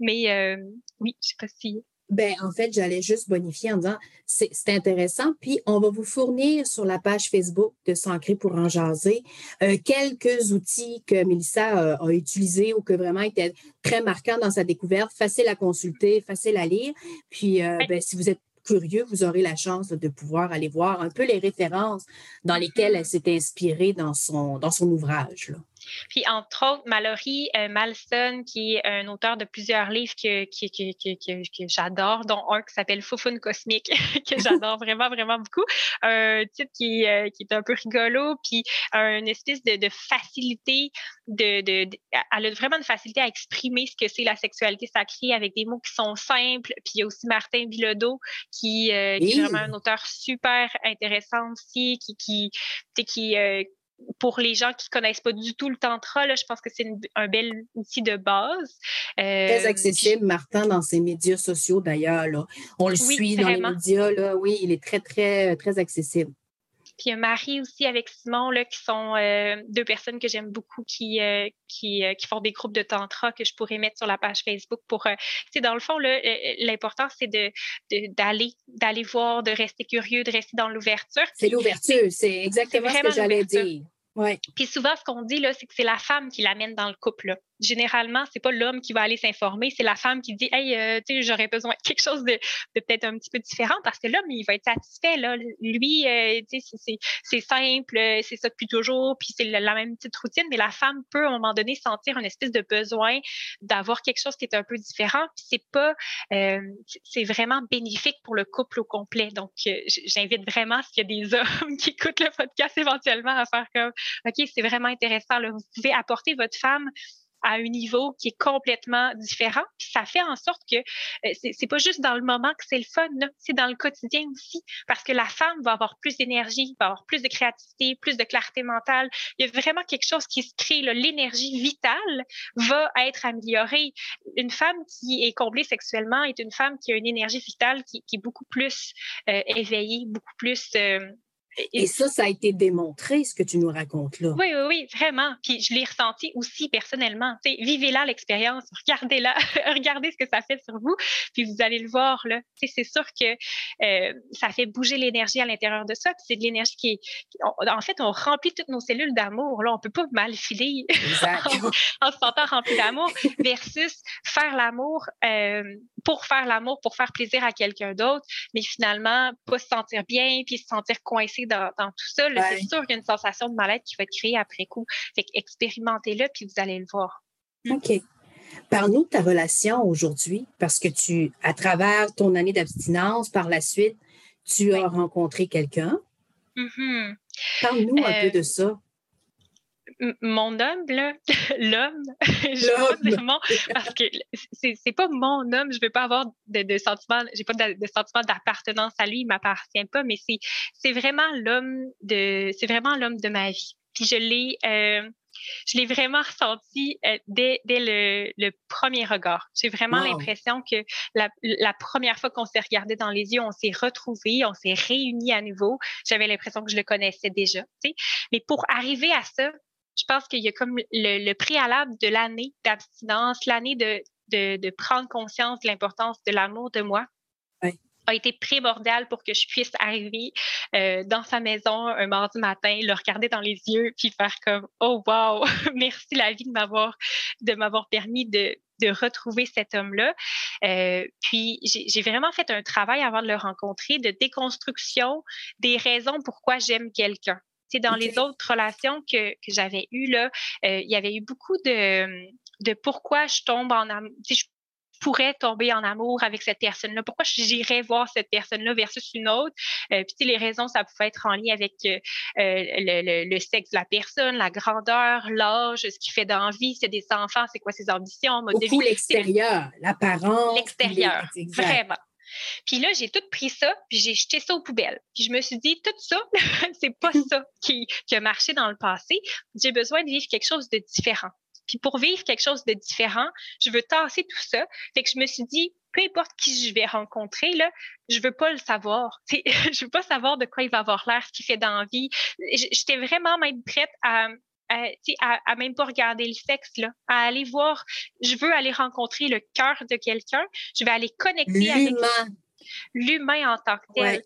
Mais oui, je sais pas si. Ben, en fait, j'allais juste bonifier en disant c'est intéressant. Puis, on va vous fournir sur la page Facebook de Sancré pour en jaser euh, quelques outils que Mélissa euh, a utilisés ou que vraiment étaient très marquants dans sa découverte, facile à consulter, facile à lire. Puis, euh, ben, si vous êtes curieux, vous aurez la chance de pouvoir aller voir un peu les références dans lesquelles elle s'est inspirée dans son, dans son ouvrage. Là. Puis, entre autres, Mallory euh, Malson, qui est un auteur de plusieurs livres que, que, j'adore, dont un qui s'appelle Foufoune cosmique, que j'adore vraiment, vraiment beaucoup. Un titre qui, euh, qui est un peu rigolo, puis une espèce de, facilité, de, de, elle a vraiment une facilité à exprimer ce que c'est la sexualité sacrée avec des mots qui sont simples. Puis, il y a aussi Martin Bilodeau, qui, euh, qui est vraiment un auteur super intéressant aussi, qui, qui, qui pour les gens qui ne connaissent pas du tout le tantra, je pense que c'est un bel outil de base. Très euh, accessible, Martin, dans ses médias sociaux d'ailleurs. On le suit dans les médias. Là. Oui, il est très, très, très accessible. Puis il y a Marie aussi avec Simon, là, qui sont euh, deux personnes que j'aime beaucoup qui, euh, qui, qui, font des groupes de tantra que je pourrais mettre sur la page Facebook pour. c'est dans le fond, l'important, c'est de, d'aller, d'aller voir, de rester curieux, de rester dans l'ouverture. C'est l'ouverture, c'est exactement ce que j'allais dire. Ouais. Puis souvent, ce qu'on dit, là, c'est que c'est la femme qui l'amène dans le couple. Là généralement, c'est pas l'homme qui va aller s'informer, c'est la femme qui dit Hey, euh, tu sais, j'aurais besoin de quelque chose de, peut-être un petit peu différent parce que l'homme, il va être satisfait. Là. Lui, euh, tu sais, c'est simple, c'est ça depuis toujours, puis c'est la, même petite routine, mais la femme peut, à un moment donné, sentir une espèce de besoin d'avoir quelque chose qui est un peu différent. Puis c'est pas, euh, c'est vraiment bénéfique pour le couple au complet. Donc, j'invite vraiment, s'il y a des hommes qui écoutent le podcast éventuellement, à faire comme OK, c'est vraiment intéressant. Là. Vous pouvez apporter votre femme à un niveau qui est complètement différent. Ça fait en sorte que euh, c'est pas juste dans le moment que c'est le fun, c'est dans le quotidien aussi, parce que la femme va avoir plus d'énergie, va avoir plus de créativité, plus de clarté mentale. Il y a vraiment quelque chose qui se crée, l'énergie vitale va être améliorée. Une femme qui est comblée sexuellement est une femme qui a une énergie vitale qui, est beaucoup plus euh, éveillée, beaucoup plus euh, et, ça, ça a été démontré, ce que tu nous racontes là. Oui, oui, oui, vraiment. Puis je l'ai ressenti aussi personnellement. vivez-la l'expérience, regardez-la, regardez ce que ça fait sur vous, puis vous allez le voir. Là. C'est sûr que euh, ça fait bouger l'énergie à l'intérieur de ça. c'est de l'énergie qui est. en fait, on remplit toutes nos cellules d'amour. Là, on peut pas mal filer en, se sentant rempli d'amour versus faire l'amour euh, pour faire l'amour, pour faire plaisir à quelqu'un d'autre, mais finalement, pas se sentir bien, puis se sentir coincé dans, tout ça, c'est sûr qu'il y a une sensation de mal-être qui va être créée après coup. Fait expérimentez-le, puis vous allez le voir. OK. Parle-nous de ta relation aujourd'hui, parce que tu, à travers ton année d'abstinence, par la suite, tu as rencontré quelqu'un. Mm-hmm. Parle-nous un peu euh, de ça mon homme, là, l'homme, je veux mon, parce que c'est pas mon homme, je veux pas avoir de, de sentiment, j'ai pas de, sentiment d'appartenance à lui, il m'appartient pas, mais c'est vraiment l'homme de, c'est vraiment l'homme de ma vie. Puis je l'ai, euh, je l'ai vraiment ressenti euh, dès, dès le, le, premier regard. J'ai vraiment l'impression que la, la, première fois qu'on s'est regardé dans les yeux, on s'est retrouvés, on s'est réunis à nouveau. J'avais l'impression que je le connaissais déjà. Tu sais. Mais pour arriver à ça, je pense qu'il y a comme le, préalable de l'année d'abstinence, l'année de, de, prendre conscience de l'importance de l'amour de moi. a été primordial pour que je puisse arriver euh, dans sa maison un mardi matin, le regarder dans les yeux, puis faire comme oh wow, merci la vie de m'avoir de m'avoir permis de, de retrouver cet homme-là. Euh, puis j'ai vraiment fait un travail avant de le rencontrer de déconstruction des raisons pourquoi j'aime quelqu'un dans les autres relations que, que j'avais eues, là, euh, il y avait eu beaucoup de, de pourquoi je tombe en amour. Je pourrais tomber en amour avec cette personne-là. Pourquoi j'irais voir cette personne-là versus une autre? Euh, puis les raisons, ça pouvait être en lien avec euh, le, le, sexe de la personne, la grandeur, l'âge, ce qui fait d'envie, c'est des enfants, c'est quoi ses ambitions, Beaucoup l'extérieur, l'apparence. L'extérieur, vraiment. Puis là, j'ai tout pris ça, puis j'ai jeté ça aux poubelles. Puis je me suis dit, tout ça, c'est pas ça qui, qui a marché dans le passé. J'ai besoin de vivre quelque chose de différent. Puis pour vivre quelque chose de différent, je veux tasser tout ça. Fait que je me suis dit, peu importe qui je vais rencontrer, là, je veux pas le savoir. je veux pas savoir de quoi il va avoir l'air, ce qu'il fait d'envie. J'étais vraiment même prête à, à, à, même pas regarder le sexe, là, à aller voir, je veux aller rencontrer le cœur de quelqu'un, je vais aller connecter avec l'humain. en tant que tel.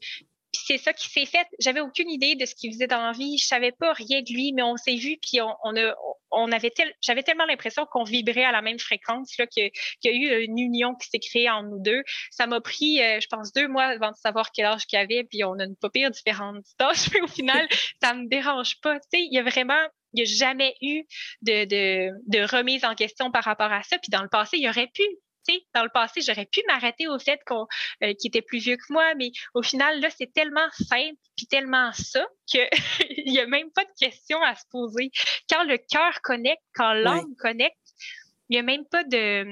C'est ça qui s'est fait. J'avais aucune idée de ce qu'il faisait dans la vie. Je savais pas rien de lui, mais on s'est vu, puis on, a, avait tel, j'avais tellement l'impression qu'on vibrait à la même fréquence, là, qu'il y a eu une union qui s'est créée entre nous deux. Ça m'a pris, euh, je pense, deux mois avant de savoir quel âge qu'il avait, puis on a une pas différente d'âge, mais au final, ça me dérange pas. Tu sais, il y a vraiment, il n'y a jamais eu de, de, remise en question par rapport à ça. Puis dans le passé, il aurait pu. Dans le passé, j'aurais pu m'arrêter au fait qu'on euh, qu'il était plus vieux que moi, mais au final, là, c'est tellement simple puis tellement ça qu'il n'y a même pas de question à se poser. Quand le cœur connecte, quand l'âme connecte, il n'y a même pas de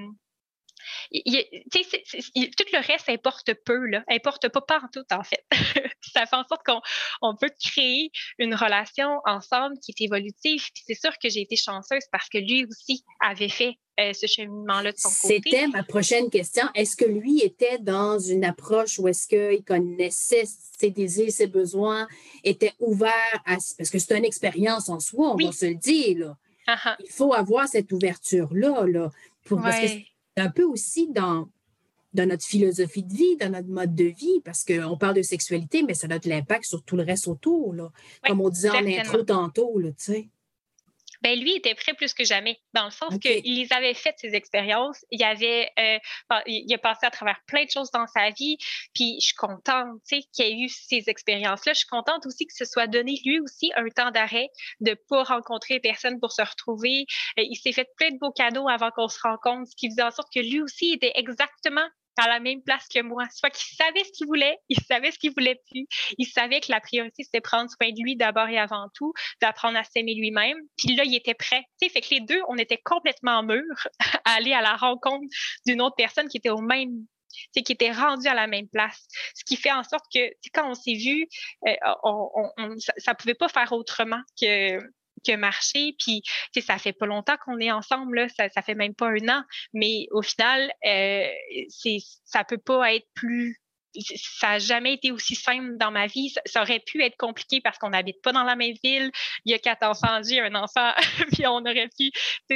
tout le reste importe peu, là. Importe pas partout, en fait. ça fait en sorte qu'on on peut créer une relation ensemble qui est évolutive. c'est sûr que j'ai été chanceuse parce que lui aussi avait fait euh, ce cheminement-là de son côté. C'était ma prochaine question. Est-ce que lui était dans une approche où est-ce qu'il connaissait ses désirs, ses besoins, était ouvert à... Parce que c'est une expérience en soi, on va se le dire, là. Ah. Il faut avoir cette ouverture-là, là, pour, un peu aussi dans, dans notre philosophie de vie, dans notre mode de vie, parce qu'on parle de sexualité, mais ça a de l'impact sur tout le reste autour, là. comme on disait en intro tantôt, tu sais ben lui était prêt plus que jamais, dans le sens qu'il avait fait ses expériences, il avait, euh, il a passé à travers plein de choses dans sa vie, puis je suis contente, tu sais, qu'il ait eu ces expériences-là. Je suis contente aussi que ce soit donné lui aussi un temps d'arrêt, de pas rencontrer personne pour se retrouver. Euh, il s'est fait plein de beaux cadeaux avant qu'on se rencontre, ce qui faisait en sorte que lui aussi était exactement à la même place que moi. Soit qu'il savait ce qu'il voulait, il savait ce qu'il voulait plus. Il savait que la priorité, c'était prendre soin de lui d'abord et avant tout, d'apprendre à s'aimer lui-même. Puis là, il était prêt. Tu sais, fait que les deux, on était complètement mûrs à aller à la rencontre d'une autre personne qui était au même qui était rendue à la même place. Ce qui fait en sorte que quand on s'est vu, euh, ça ne pouvait pas faire autrement que que marcher. Puis, ça fait pas longtemps qu'on est ensemble, là, ça, ça fait même pas un an, mais au final, euh, c'est, ça peut pas être plus ça n'a jamais été aussi simple dans ma vie. Ça, aurait pu être compliqué parce qu'on n'habite pas dans la même ville. Il y a quatre enfants, j'ai un enfant, puis on aurait pu,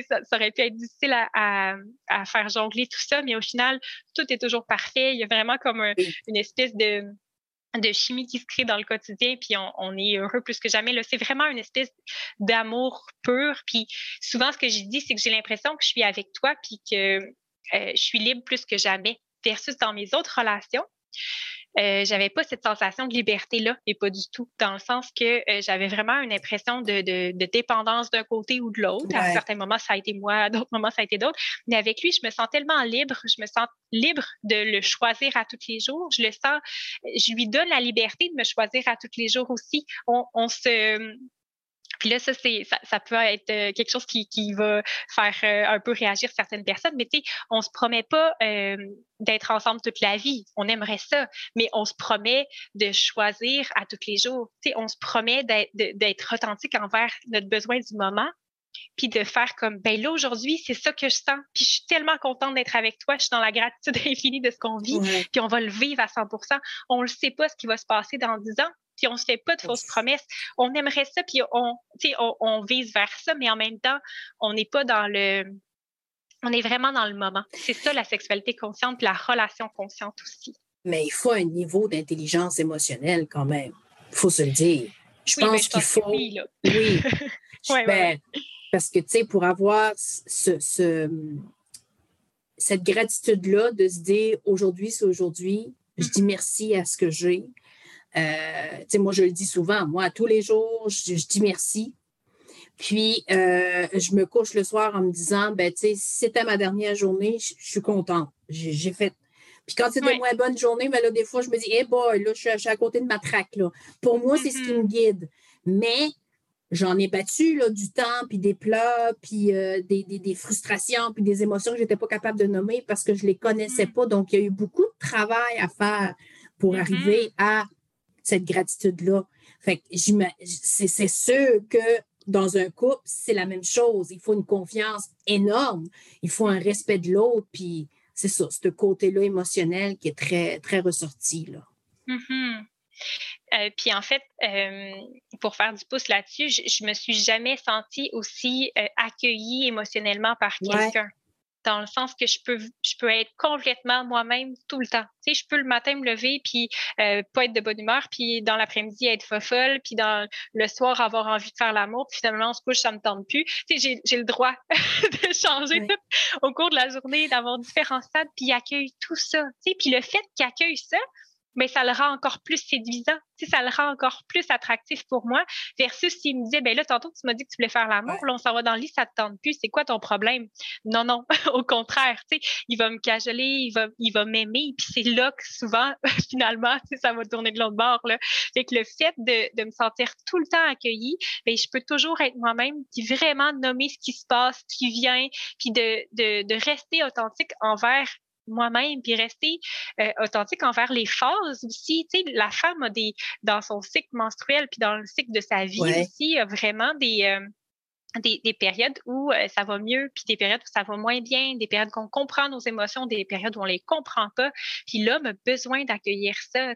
ça, ça aurait pu être difficile à, à, faire jongler tout ça, mais au final, tout est toujours parfait. Il y a vraiment comme une espèce de, de chimie qui se crée dans le quotidien, puis on, est heureux plus que jamais. C'est vraiment une espèce d'amour pur. Puis souvent, ce que je dis, c'est que j'ai l'impression que je suis avec toi, puis que euh, je suis libre plus que jamais, versus dans mes autres relations. Euh, j'avais pas cette sensation de liberté-là, et pas du tout, dans le sens que euh, j'avais vraiment une impression de, dépendance d'un côté ou de l'autre. À certains moments, ça a été moi, à d'autres moments, ça a été d'autres. Mais avec lui, je me sens tellement libre, je me sens libre de le choisir à tous les jours. Je le sens, je lui donne la liberté de me choisir à tous les jours aussi. on se, puis là, ça, c'est, ça, peut être euh, quelque chose qui, qui va faire euh, un peu réagir certaines personnes, mais tu sais, on se promet pas euh, d'être ensemble toute la vie. On aimerait ça, mais on se promet de choisir à tous les jours. Tu sais, on se promet d'être, d'être authentique envers notre besoin du moment, puis de faire comme, ben là, aujourd'hui, c'est ça que je sens. Puis je suis tellement contente d'être avec toi. Je suis dans la gratitude infinie de ce qu'on vit. Puis on va le vivre à 100% On ne sait pas ce qui va se passer dans 10 ans puis on se fait pas de fausses promesses. On aimerait ça, puis on, on, on vise vers ça, mais en même temps, on n'est pas dans le, on est vraiment dans le moment. C'est ça la sexualité consciente, puis la relation consciente aussi. Mais il faut un niveau d'intelligence émotionnelle quand même. Il faut se le dire. Je pense qu'il faut. Oui. oui. Ben, parce que, tu sais, pour avoir ce, ce cette gratitude-là de se dire aujourd'hui, c'est aujourd'hui, je dis merci à ce que j'ai. Euh, moi, je le dis souvent, moi, tous les jours, je, dis merci. Puis, euh, je me couche le soir en me disant, ben, tu sais, si c'était ma dernière journée, je, suis contente. J'ai fait. Puis quand c'était une moins bonne journée, mais ben là, des fois, je me dis, hey boy, là, je suis, à côté de ma traque, là. Pour moi, c'est ce qui mm-hmm. me guide. Mais j'en ai battu là, du temps, puis des pleurs, puis euh, des, des, frustrations, puis des émotions que je n'étais pas capable de nommer parce que je ne les connaissais mm. pas. Donc, il y a eu beaucoup de travail à faire pour mm-hmm. arriver à cette gratitude-là. Fait c'est sûr que dans un couple, c'est la même chose. Il faut une confiance énorme. Il faut un respect de l'autre. Puis c'est ça, ce côté-là émotionnel qui est très, très ressorti. Là. Mm-hmm. Euh, puis en fait, euh, pour faire du pouce là-dessus, je, ne me suis jamais sentie aussi euh, accueillie émotionnellement par quelqu'un dans le sens que je peux, je peux être complètement moi-même tout le temps. Tu sais, je peux le matin me lever puis euh, pas être de bonne humeur, puis dans l'après-midi être folle, puis dans le soir avoir envie de faire l'amour, puis finalement on se couche, ça me tente plus. Tu sais, j'ai le droit de changer au cours de la journée, d'avoir différents stades, puis il accueille tout ça. Tu sais, puis le fait qu'il accueille ça, mais ça le rend encore plus séduisant. Tu ça le rend encore plus attractif pour moi. Versus s'il me disait, ben là, tantôt, tu m'as dit que tu voulais faire l'amour, là, on s'en va dans le lit, ça te tente plus. C'est quoi ton problème? Non, non. Au contraire, tu sais, il va me cajoler, il va, il va m'aimer. Puis c'est là que souvent, finalement, ça va tourner de l'autre bord, là. Fait que le fait de, de me sentir tout le temps accueillie, ben, je peux toujours être moi-même, puis vraiment nommer ce qui se passe, ce qui vient, puis de, de, de rester authentique envers moi-même, puis rester euh, authentique envers les phases aussi. Tu sais, la femme a des, dans son cycle menstruel, puis dans le cycle de sa vie aussi, a vraiment des, euh, des, des, périodes où euh, ça va mieux, puis des périodes où ça va moins bien, des périodes qu'on comprend nos émotions, des périodes où on les comprend pas. Puis l'homme a besoin d'accueillir ça,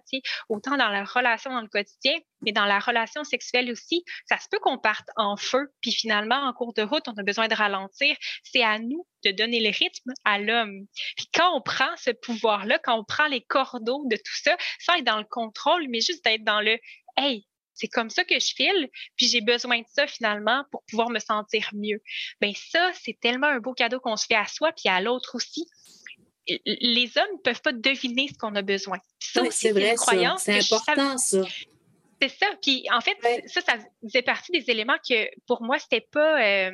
autant dans la relation dans le quotidien, mais dans la relation sexuelle aussi. Ça se peut qu'on parte en feu, puis finalement, en cours de route, on a besoin de ralentir. C'est à nous de donner le rythme à l'homme. Puis quand on prend ce pouvoir-là, quand on prend les cordeaux de tout ça, sans être dans le contrôle, mais juste d'être dans le Hey, c'est comme ça que je file, puis j'ai besoin de ça finalement pour pouvoir me sentir mieux. Ben ça, c'est tellement un beau cadeau qu'on se fait à soi puis à l'autre aussi. Les hommes ne peuvent pas deviner ce qu'on a besoin. Ça c'est vrai, c'est important ça. C'est ça. Puis en fait, ça, ça faisait partie des éléments que pour moi, c'était pas. Euh,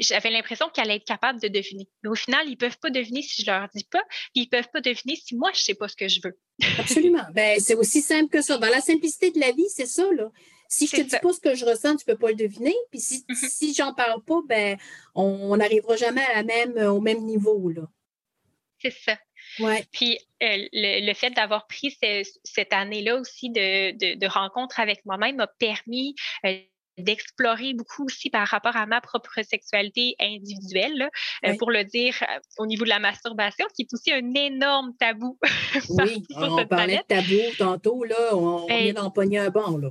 j'avais l'impression qu'elle allait être capable de deviner. Mais au final, ils ne peuvent pas deviner si je leur dis pas, ils ne peuvent pas deviner si moi, je ne sais pas ce que je veux. Absolument. ben, c'est aussi simple que ça. Dans la simplicité de la vie, c'est ça. Là. Si je ne te dis pas ce que je ressens, tu ne peux pas le deviner. Puis si, mm-hmm. si j'en parle pas, ben, on n'arrivera jamais à la même, au même niveau. Là. C'est ça. Ouais. Puis euh, le, fait d'avoir pris cette année-là aussi de, de, rencontre avec moi-même m'a permis euh, d'explorer beaucoup aussi par rapport à ma propre sexualité individuelle, euh, pour le dire au niveau de la masturbation, qui est aussi un énorme tabou. oui, on parlait de tabou tantôt, là, on, ben vient d'en pogner un bon. Là.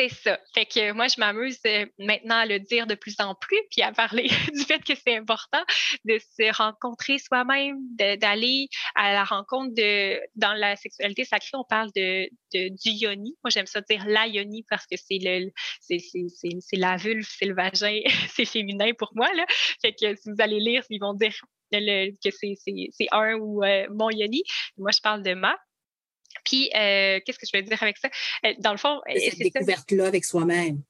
C'est ça. Fait que moi, je m'amuse euh, maintenant à le dire de plus en plus, puis à parler du fait que c'est important de se rencontrer soi-même, d'aller à la rencontre de. Dans la sexualité sacrée, on parle de, du yoni. Moi, j'aime ça dire la yoni parce que c'est le c'est la vulve, c'est le vagin, c'est féminin pour moi. Fait que si vous allez lire, ils vont dire que c'est un ou euh, mon yoni. Moi, je parle de ma. Puis, euh, qu'est-ce que je veux dire avec ça? Euh, dans le fond, cette découverte-là avec soi-même.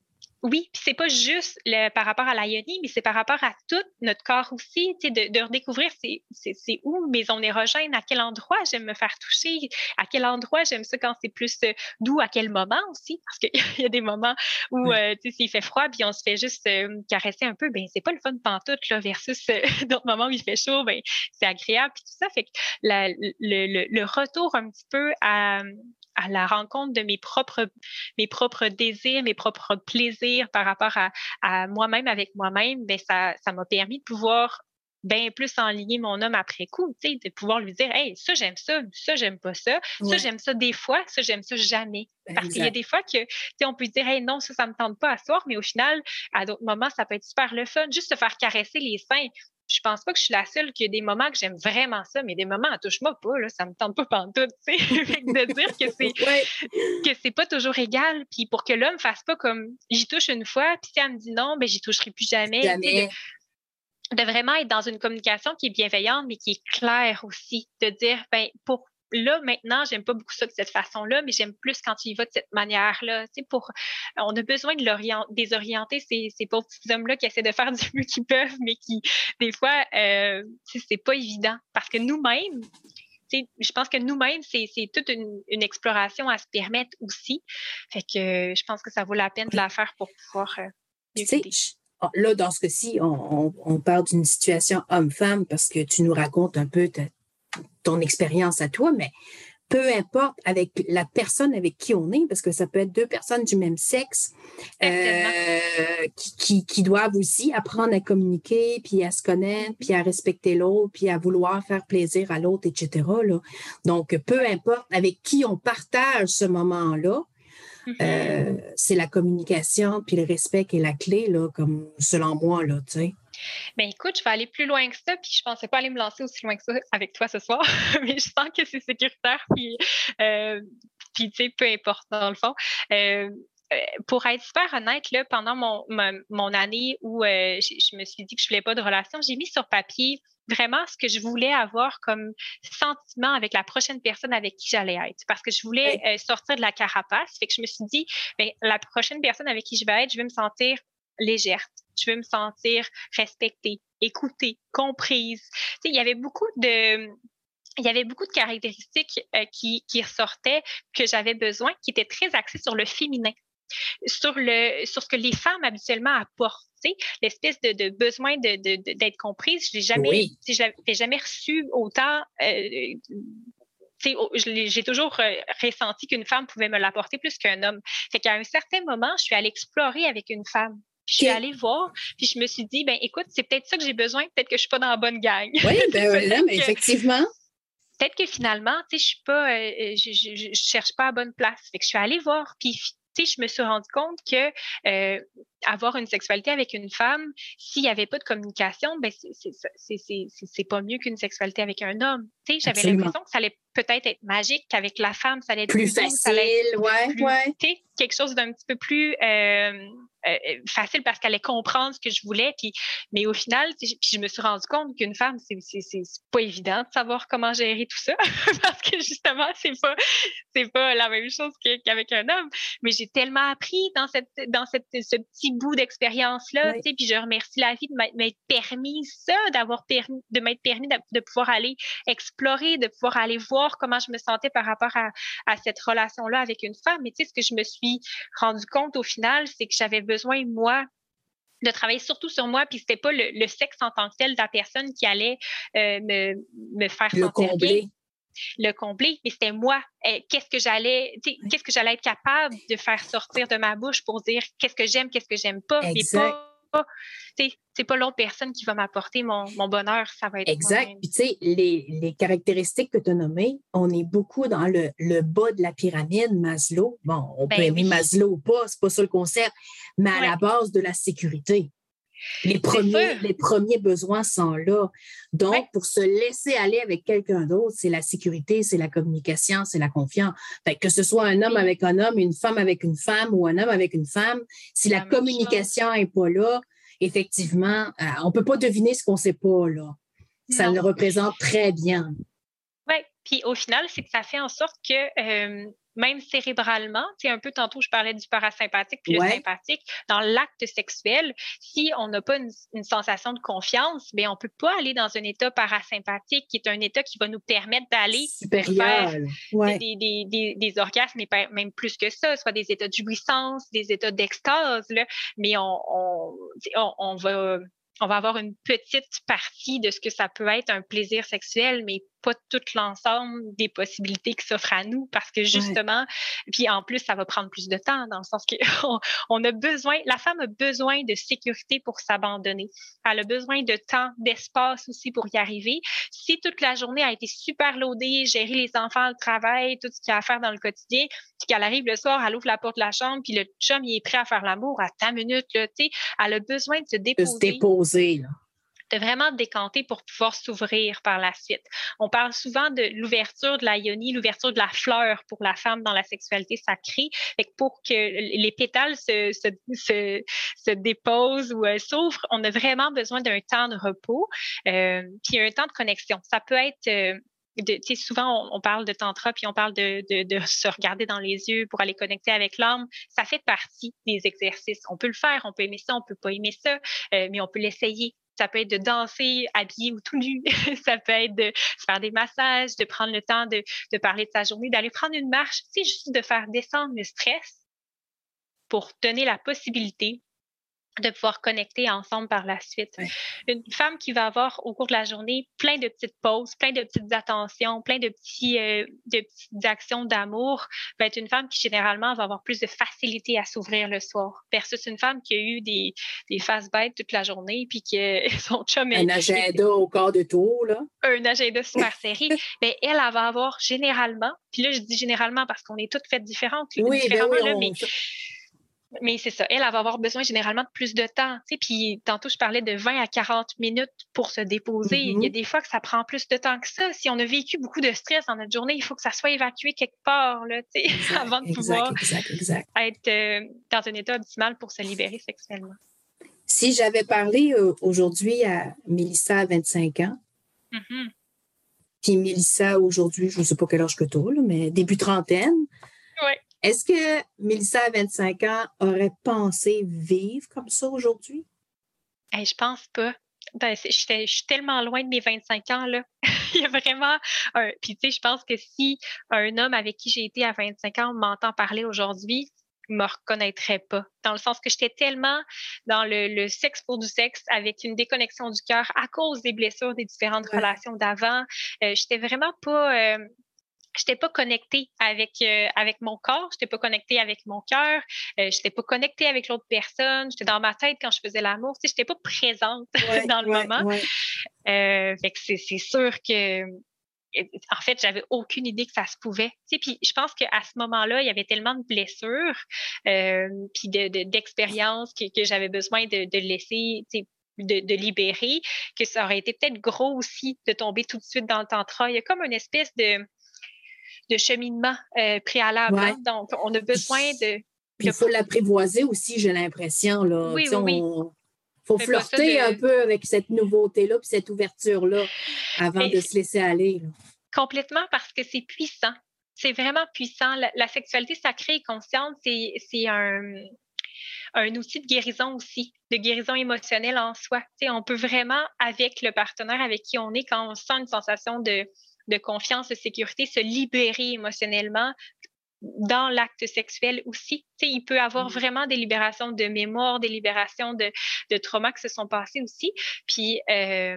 Oui, puis c'est pas juste le, par rapport à la yoni, mais c'est par rapport à tout notre corps aussi, de, de redécouvrir c'est où mes zones érogènes, à quel endroit j'aime me faire toucher, à quel endroit j'aime ça quand c'est plus euh, doux, à quel moment aussi, parce qu'il y a des moments où, euh, tu sais, s'il fait froid, puis on se fait juste euh, caresser un peu, ben c'est pas le fun pantoute, là, versus d'autres moments où il fait chaud, ben c'est agréable, puis tout ça, fait que le, le, le, retour un petit peu à à la rencontre de mes propres, mes propres désirs, mes propres plaisirs par rapport à, moi-même avec moi-même, ben ça, ça m'a permis de pouvoir bien plus enligner mon homme après coup, de pouvoir lui dire Hey, ça j'aime ça, ça j'aime pas ça, ça j'aime ça des fois, ça j'aime ça jamais. Parce qu'il y a des fois que on peut dire Hey, non, ça, ça me tente pas à soir, mais au final, à d'autres moments, ça peut être super le fun, juste se faire caresser les seins je pense pas que je suis la seule qui a des moments que j'aime vraiment ça, mais des moments, touche-moi pas, là, ça me tente pas pantoute, tu sais. de dire que c'est, que c'est pas toujours égal, puis pour que l'homme fasse pas comme j'y touche une fois, puis si elle me dit non, ben j'y toucherai plus jamais. jamais. De, vraiment être dans une communication qui est bienveillante, mais qui est claire aussi. De dire, ben, pour, là, maintenant, j'aime pas beaucoup ça de cette façon-là, mais j'aime plus quand il va de cette manière-là. Pour, on a besoin de désorienter ces, ces pauvres petits hommes-là qui essaient de faire du mieux qu'ils peuvent, mais qui, des fois, euh, c'est pas évident. Parce que nous-mêmes, je pense que nous-mêmes, c'est toute une, exploration à se permettre aussi. Fait que je pense que ça vaut la peine de la faire pour pouvoir euh, Là, dans ce cas-ci, on, on, parle d'une situation homme-femme parce que tu nous racontes un peu ta, ton expérience à toi, mais peu importe avec la personne avec qui on est, parce que ça peut être deux personnes du même sexe euh, qui, qui, doivent aussi apprendre à communiquer, puis à se connaître, puis à respecter l'autre, puis à vouloir faire plaisir à l'autre, etc. Là. Donc, peu importe avec qui on partage ce moment-là, mm-hmm. euh, c'est la communication, puis le respect qui est la clé, là, comme selon moi, là, tu sais. Ben écoute, je vais aller plus loin que ça, puis je pensais pas aller me lancer aussi loin que ça avec toi ce soir, mais je sens que c'est sécuritaire, puis, euh, puis tu sais, peu importe dans le fond. Euh, euh, pour être super honnête, là, pendant mon, mon, année où je, me suis dit que je voulais pas de relation, j'ai mis sur papier vraiment ce que je voulais avoir comme sentiment avec la prochaine personne avec qui j'allais être. Parce que je voulais sortir de la carapace. Fait que je me suis dit, ben, la prochaine personne avec qui je vais être, je vais me sentir légère, je veux me sentir respectée, écoutée, comprise. il y avait beaucoup de il y avait beaucoup de caractéristiques euh, qui, qui ressortaient que j'avais besoin, qui étaient très axées sur le féminin, sur le sur ce que les femmes habituellement apportent. L'espèce de, de, besoin d'être de, d'être comprise, je l'ai jamais, jamais reçu autant. Euh, j'ai toujours euh, ressenti qu'une femme pouvait me l'apporter plus qu'un homme. Fait qu'à un certain moment, je suis allée explorer avec une femme. Je suis allée voir, puis je me suis dit, ben écoute, c'est peut-être ça que j'ai besoin, peut-être que je suis pas dans la bonne gang. Oui, ben mais effectivement. Peut-être que finalement, tu sais, je suis pas, euh, euh, je, je, cherche pas à bonne place. Fait que je suis allée voir, puis tu sais, je me suis rendu compte que euh, avoir une sexualité avec une femme, s'il n'y avait pas de communication, ben c'est pas mieux qu'une sexualité avec un homme. J'avais l'impression que ça allait peut-être être magique, qu'avec la femme, ça allait être plus, facile, ça allait être ouais, ouais. quelque chose d'un petit peu plus euh, euh, facile parce qu'elle allait comprendre ce que je voulais. Puis, mais au final, puis je me suis rendu compte qu'une femme, c'est pas évident de savoir comment gérer tout ça parce que justement, c'est pas pas la même chose qu'avec un homme. Mais j'ai tellement appris dans cette dans cette ce petit petit bout d'expérience-là, tu sais, puis je remercie la vie de m'être permis ça, d'avoir permis, de m'être permis de, pouvoir aller explorer, de pouvoir aller voir comment je me sentais par rapport à, à cette relation-là avec une femme. Mais tu sais, ce que je me suis rendu compte au final, c'est que j'avais besoin, moi, de travailler surtout sur moi, puis c'était pas le, sexe en tant que tel de la personne qui allait euh, me, me, faire combler. Le combler, mais c'était moi. Euh, qu'est-ce que j'allais, qu'est-ce que j'allais être capable de faire sortir de ma bouche pour dire qu'est-ce que j'aime, qu'est-ce que j'aime pas, mais pas c'est pas l'autre personne qui va m'apporter mon, bonheur, ça va être Exact. Puis tu sais, les, caractéristiques que tu as nommées, on est beaucoup dans le, bas de la pyramide, Maslow. Bon, on peut ben aimer Maslow ou pas, c'est pas ça le concept, mais à la base de la sécurité. Les premiers, les premiers besoins sont là. Donc, pour se laisser aller avec quelqu'un d'autre, c'est la sécurité, c'est la communication, c'est la confiance. que ce soit un homme avec un homme, une femme avec une femme ou un homme avec une femme, si la, communication n'est pas là, effectivement, euh, on ne peut pas deviner ce qu'on ne sait pas. Là. Ça le représente très bien. Oui, puis au final, c'est que ça fait en sorte que euh, même cérébralement, tu un peu tantôt, je parlais du parasympathique puis le sympathique, dans l'acte sexuel, si on n'a pas une, sensation de confiance, bien, on ne peut pas aller dans un état parasympathique qui est un état qui va nous permettre d'aller faire des, des, des, orgasmes, mais même plus que ça, soit des états de jouissance, des états d'extase, mais on, on, on va on va avoir une petite partie de ce que ça peut être un plaisir sexuel, mais pas tout l'ensemble des possibilités qui s'offrent à nous parce que justement, puis en plus, ça va prendre plus de temps dans le sens qu'on on a besoin, la femme a besoin de sécurité pour s'abandonner. Elle a besoin de temps, d'espace aussi pour y arriver. Si toute la journée a été super loadée, gérer les enfants, le travail, tout ce qu'il y a à faire dans le quotidien, puis qu'elle arrive le soir, elle ouvre la porte de la chambre, puis le chum, il est prêt à faire l'amour à ta minute, là, tu sais, elle a besoin de se déposer. De se déposer, là de vraiment décanter pour pouvoir s'ouvrir par la suite. On parle souvent de l'ouverture de la yoni, l'ouverture de la fleur pour la femme dans la sexualité sacrée. Fait pour que les pétales se, se, se, déposent ou euh, s'ouvrent, on a vraiment besoin d'un temps de repos, euh, puis un temps de connexion. Ça peut être euh, de, souvent, on, parle de tantra, puis on parle de, de, de, se regarder dans les yeux pour aller connecter avec l'âme. Ça fait partie des exercices. On peut le faire, on peut aimer ça, on peut pas aimer ça, euh, mais on peut l'essayer. Ça peut être de danser habillé ou tout nu. ça peut être de faire des massages, de prendre le temps de parler de sa journée, d'aller prendre une marche. C'est juste de faire descendre le stress pour donner la possibilité de pouvoir connecter ensemble par la suite. Une femme qui va avoir au cours de la journée plein de petites pauses, plein de petites attentions, plein de, petits, euh, de petites actions d'amour, va être une femme qui généralement va avoir plus de facilité à s'ouvrir le soir versus une femme qui a eu des, des phases bêtes toute la journée puis que son chum... Un agenda au corps de tour, là. Un agenda super serré. Mais elle, elle, va avoir généralement, puis là, je dis généralement parce qu'on est toutes faites différentes, oui, ben oui, mais mais c'est ça. Elle, elle va avoir besoin généralement de plus de temps. Tu sais, puis tantôt, je parlais de 20 à 40 minutes pour se déposer. Il y a mm-hmm. des fois que ça prend plus de temps que ça. Si on a vécu beaucoup de stress dans notre journée, il faut que ça soit évacué quelque part là, tu sais, avant de pouvoir être euh, dans un état optimal pour se libérer sexuellement. Si j'avais parlé euh, aujourd'hui à Mélissa à 25 ans, mm-hmm. puis Mélissa aujourd'hui, je ne sais pas quel âge que tu as, mais début trentaine, est-ce que Mélissa, à 25 ans, aurait pensé vivre comme ça aujourd'hui? Je je pense pas. Ben, je, suis tellement loin de mes 25 ans, là. Il y a vraiment un. Puis, tu sais, je pense que si un homme avec qui j'ai été à 25 ans m'entend parler aujourd'hui, il ne me reconnaîtrait pas. Dans le sens que j'étais tellement dans le, sexe pour du sexe avec une déconnexion du cœur à cause des blessures des différentes relations d'avant. Je euh, j'étais vraiment pas. Euh, je n'étais pas connectée avec, euh, avec mon corps, je n'étais pas connectée avec mon cœur, euh, je n'étais pas connectée avec l'autre personne, j'étais dans ma tête quand je faisais l'amour, tu sais, je n'étais pas présente dans le moment. Euh, c'est sûr que en fait, j'avais aucune idée que ça se pouvait. Tu sais, puis je pense qu'à ce moment-là, il y avait tellement de blessures, puis d'expériences de, que, j'avais besoin de, de laisser, tu sais, de, de, libérer, que ça aurait été peut-être gros aussi de tomber tout de suite dans le tantra. Il y a comme une espèce de, de cheminement euh, préalable. Hein. Donc, on a besoin de. il faut l'apprivoiser aussi, j'ai l'impression. Là. Oui, oui, faut flirter un peu avec cette nouveauté-là puis cette ouverture-là avant de se laisser aller. Complètement parce que c'est puissant. C'est vraiment puissant. La, sexualité sacrée et consciente, c'est un un outil de guérison aussi, de guérison émotionnelle en soi. on peut vraiment, avec le partenaire avec qui on est, quand on sent une sensation de, de confiance, de sécurité, se libérer émotionnellement dans l'acte sexuel aussi. il peut avoir mmh. vraiment des libérations de mémoire, des libérations de, de traumas qui se sont passés aussi. Puis, euh,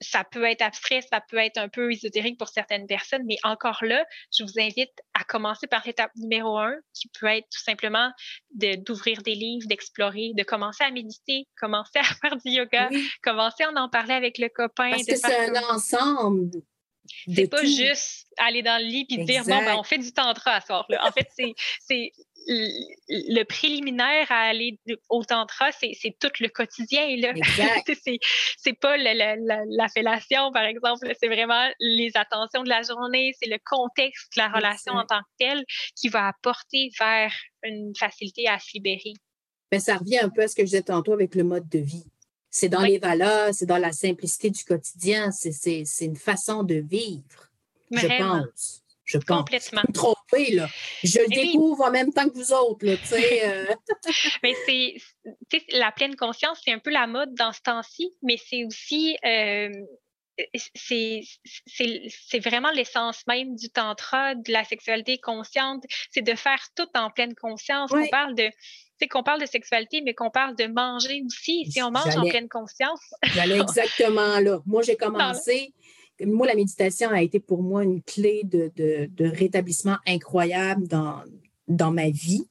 ça peut être abstrait, ça peut être un peu ésotérique pour certaines personnes, mais encore là, je vous invite à commencer par l'étape numéro un, qui peut être tout simplement d'ouvrir des livres, d'explorer, de commencer à méditer, commencer à faire du yoga, commencer à en parler avec le copain. Parce que c'est un ensemble c'est pas juste aller dans le lit et dire bon, ben, on fait du tantra à soir. Là. En fait, c'est le préliminaire à aller au tantra, c'est tout le quotidien. c'est pas la, la, fellation, par exemple. C'est vraiment les attentions de la journée, c'est le contexte de la relation en tant que telle qui va apporter vers une facilité à se libérer. Mais ça revient un peu à ce que je disais tantôt avec le mode de vie. C'est dans les valeurs, c'est dans la simplicité du quotidien, c'est une façon de vivre, je pense. Je pense. Complètement. Trompé, là. Je le découvre en même temps que vous autres, tu sais. Euh. mais c'est, la pleine conscience, c'est un peu la mode dans ce temps-ci, mais c'est aussi, euh, c'est vraiment l'essence même du tantra, de la sexualité consciente, c'est de faire tout en pleine conscience. On parle de qu'on parle de sexualité, mais qu'on parle de manger aussi. Si on mange en pleine conscience. J'allais exactement là. Moi, j'ai commencé. Moi, la méditation a été pour moi une clé de, rétablissement incroyable dans, dans ma vie,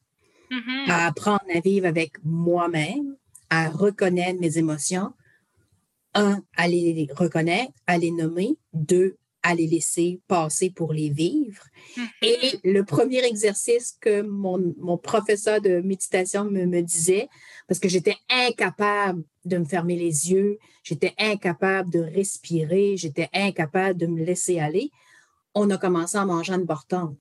mm-hmm. à apprendre à vivre avec moi-même, à reconnaître mes émotions, un, à les reconnaître, à les nommer, deux, à les laisser passer pour les vivre. Mm-hmm. Et le premier exercice que mon, professeur de méditation me, me disait, parce que j'étais incapable de me fermer les yeux, j'étais incapable de respirer, j'étais incapable de me laisser aller, on a commencé en mangeant une borton.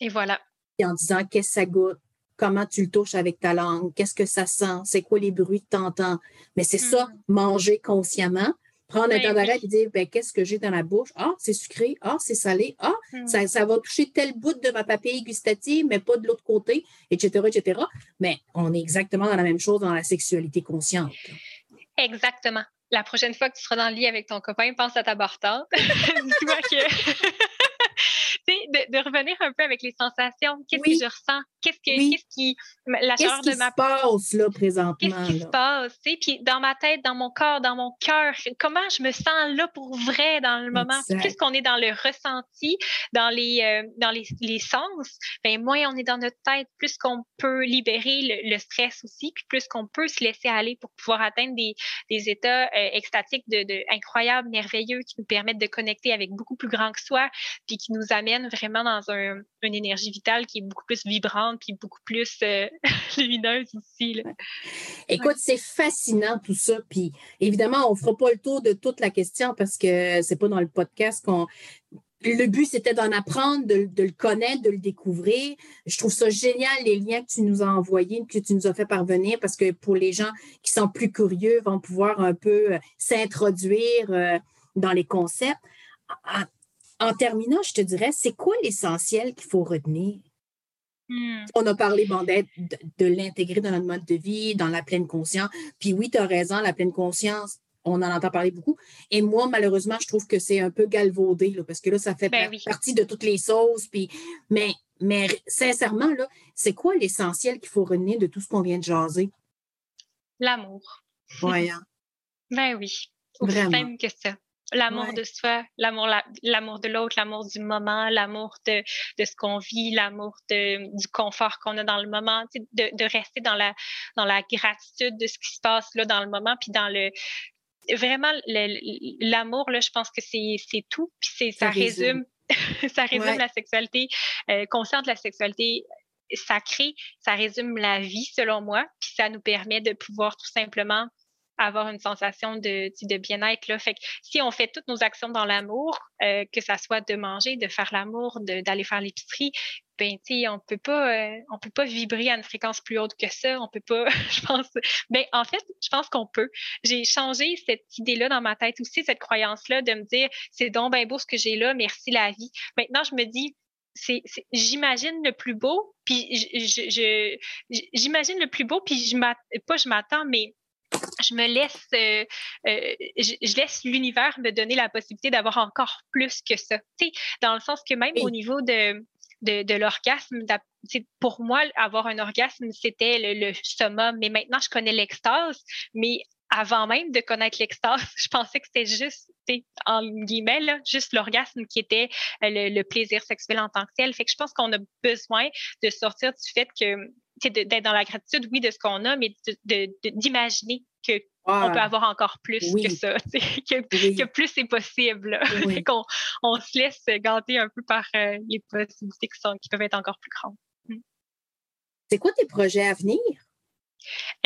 Et voilà. Et en disant qu'est-ce que ça goûte, comment tu le touches avec ta langue, qu'est-ce que ça sent, c'est quoi les bruits que tu entends. Mais c'est ça, mm. manger consciemment, prendre un temps d'arrêt et dire ben, qu'est-ce que j'ai dans la bouche? Ah, c'est sucré, ah, c'est salé, ah, mm. ça, ça, va toucher tel bout de ma papille gustative, mais pas de l'autre côté, etc., etc. Mais on est exactement dans la même chose dans la sexualité consciente. Exactement. La prochaine fois que tu seras dans le lit avec ton copain, pense à ta bartante. Dis-toi que. De, de, revenir un peu avec les sensations. Qu'est-ce que je ressens? Qu'est-ce qui, la chaleur de ma passe là présentement Qu'est-ce qui se passe Puis dans ma tête, dans mon corps, dans mon cœur, comment je me sens là pour vrai dans le moment? Plus qu'on est dans le ressenti, dans les euh, dans les, les, sens, ben moins on est dans notre tête, plus qu'on peut libérer le, stress aussi, puis plus qu'on peut se laisser aller pour pouvoir atteindre des, des états euh, extatiques de, de, incroyables, merveilleux, qui nous permettent de connecter avec beaucoup plus grand que soi, puis qui nous amènent vraiment dans un, une énergie vitale qui est beaucoup plus vibrante puis beaucoup plus euh, lumineuse aussi. Écoute, c'est fascinant tout ça. Puis évidemment, on ne fera pas le tour de toute la question parce que c'est pas dans le podcast qu'on. Le but, c'était d'en apprendre, de, le connaître, de le découvrir. Je trouve ça génial, les liens que tu nous as envoyés, que tu nous as fait parvenir, parce que pour les gens qui sont plus curieux, vont pouvoir un peu euh, s'introduire euh, dans les concepts. En, terminant, je te dirais, c'est quoi l'essentiel qu'il faut retenir? Hmm. On a parlé bon, de, de l'intégrer dans notre mode de vie, dans la pleine conscience. Puis oui, tu as raison, la pleine conscience, on en entend parler beaucoup. Et moi, malheureusement, je trouve que c'est un peu galvaudé, là, parce que là, ça fait ben partie de toutes les sauces. Puis, mais, mais sincèrement, là, c'est quoi l'essentiel qu'il faut retenir de tout ce qu'on vient de jaser? L'amour. Voyons. ben oui. Vraiment. Même que ça. L'amour de soi, l'amour, l'amour de l'autre, l'amour du moment, l'amour de, de ce qu'on vit, l'amour du confort qu'on a dans le moment, de, de rester dans la, dans la gratitude de ce qui se passe là dans le moment, puis dans le, vraiment l'amour là je pense que c'est c'est tout puis c'est ça, résume ça résume la sexualité euh, consciente de la sexualité sacrée ça résume la vie selon moi puis ça nous permet de pouvoir tout simplement avoir une sensation de, de bien-être. Fait que si on fait toutes nos actions dans l'amour, euh, que ça soit de manger, de faire l'amour, d'aller faire l'épicerie, ben on peut pas euh, on peut pas vibrer à une fréquence plus haute que ça. On peut pas je pense ben en fait je pense qu'on peut. J'ai changé cette idée là dans ma tête aussi cette croyance là de me dire c'est donc bien beau ce que j'ai là merci la vie. Maintenant je me dis j'imagine le plus beau, puis j'imagine le plus beau, puis je pas je m'attends, mais je me laisse, euh, euh, je, laisse l'univers me donner la possibilité d'avoir encore plus que ça. dans le sens que même au niveau de, de, l'orgasme, pour moi, avoir un orgasme, c'était le, le, summum. Mais maintenant, je connais l'extase. Mais avant même de connaître l'extase, je pensais que c'était juste, en guillemets, juste l'orgasme qui était euh, le, plaisir sexuel en tant que tel. Fait que je pense qu'on a besoin de sortir du fait que d'être dans la gratitude, oui, de ce qu'on a, mais d'imaginer que on peut avoir encore plus que ça, que, plus c'est possible. qu'on on se laisse gâter un peu par euh, les possibilités qui, sont, qui peuvent être encore plus grandes. C'est quoi tes projets à venir?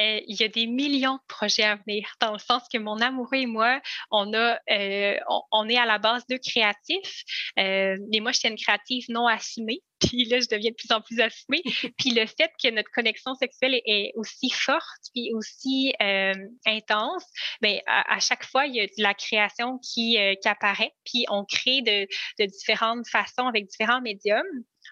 Euh, il y a des millions de projets à venir, dans le sens que mon amoureux et moi, on, a, euh, on, est à la base de créatifs. Euh, mais moi, je suis une créative non assumée. Puis là, je deviens de plus en plus assumée. Puis le fait que notre connexion sexuelle est, aussi forte, puis aussi intense, bien, à, chaque fois, il y a de la création qui, apparaît. Puis on crée de différentes façons avec différents médiums.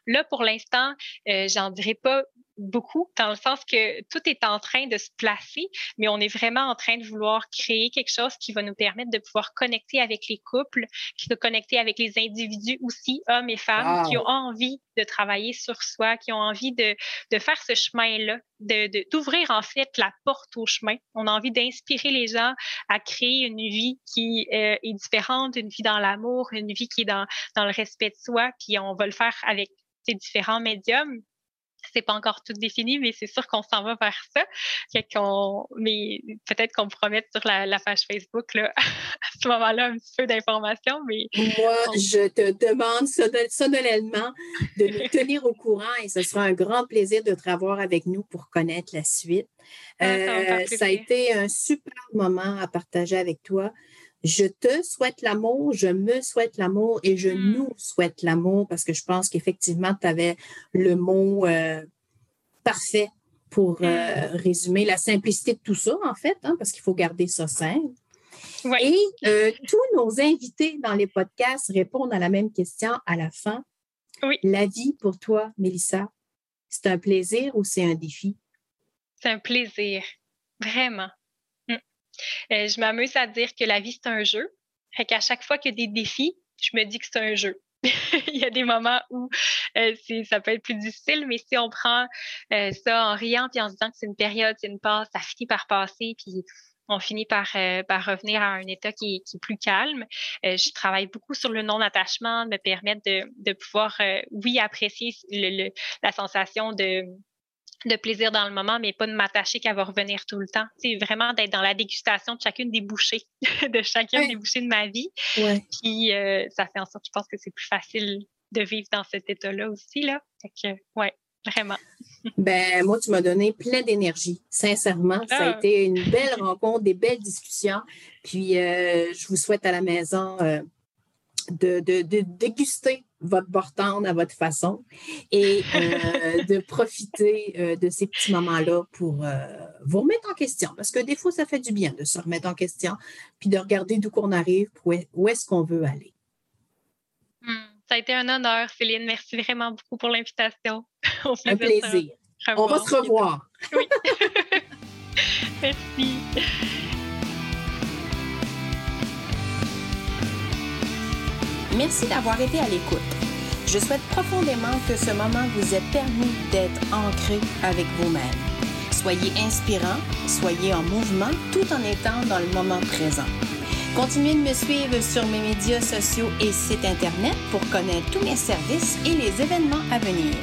Là, pour l'instant, j'en dirais pas beaucoup, dans le sens que tout est en train de se placer, mais on est vraiment en train de vouloir créer quelque chose qui va nous permettre de pouvoir connecter avec les couples, qui va connecter avec les individus aussi, hommes et femmes, qui ont envie de travailler sur soi, qui ont envie de, de faire ce chemin-là, d'ouvrir de, d'ouvrir en fait la porte au chemin. On a envie d'inspirer les gens à créer une vie qui euh, est différente, une vie dans l'amour, une vie qui est dans, dans le respect de soi, puis on va le faire avec ces différents médiums c'est pas encore tout défini, mais c'est sûr qu'on s'en va vers ça. mais peut-être qu'on pourra mettre sur la, page Facebook là, à ce moment-là un petit peu d'informations. Mais moi, je te demande solennellement de nous tenir au courant et ce sera un grand plaisir de te revoir avec nous pour connaître la suite. Ah, euh, ça a été un super moment à partager avec toi. Je te souhaite l'amour, je me souhaite l'amour et je hmm. nous souhaite l'amour parce que je pense qu'effectivement, tu avais le mot euh, parfait pour euh, hmm. résumer la simplicité de tout ça, en fait, hein, parce qu'il faut garder ça simple. Et euh, tous nos invités dans les podcasts répondent à la même question à la fin. Oui. La vie pour toi, Mélissa, c'est un plaisir ou c'est un défi? C'est un plaisir, vraiment. Euh, je m'amuse à dire que la vie, c'est un jeu. Fait qu'à chaque fois qu'il y a des défis, je me dis que c'est un jeu. il y a des moments où euh, ça peut être plus difficile, mais si on prend euh, ça en riant et en se disant que c'est une période, c'est une passe, ça finit par passer, puis on finit par, revenir à un état qui, est plus calme. je travaille beaucoup sur le non-attachement, me permettre de pouvoir, oui, apprécier la sensation de, de plaisir dans le moment, mais pas de m'attacher qu'à va revenir tout le temps. C'est vraiment d'être dans la dégustation de chacune des bouchées, de chacune des bouchées de ma vie. Puis euh, ça fait en sorte, je pense que c'est plus facile de vivre dans cet état-là aussi. Là. Fait que, ouais, vraiment. ben, moi, tu m'as donné plein d'énergie. Sincèrement, ça a ah. été une belle rencontre, des belles discussions. Puis, euh, je vous souhaite à la maison euh, de, de, de, déguster votre bortande à votre façon et euh, de profiter euh, de ces petits moments-là pour euh, vous remettre en question. Parce que des fois, ça fait du bien de se remettre en question puis de regarder d'où qu'on arrive, où est-ce qu'on veut aller. Hmm, ça a été un honneur, Céline. Merci vraiment beaucoup pour l'invitation. Un plaisir. On va se revoir. Oui. Merci. Merci d'avoir été à l'écoute. Je souhaite profondément que ce moment vous ait permis d'être ancré avec vous-même. Soyez inspirant, soyez en mouvement tout en étant dans le moment présent. Continuez de me suivre sur mes médias sociaux et sites Internet pour connaître tous mes services et les événements à venir.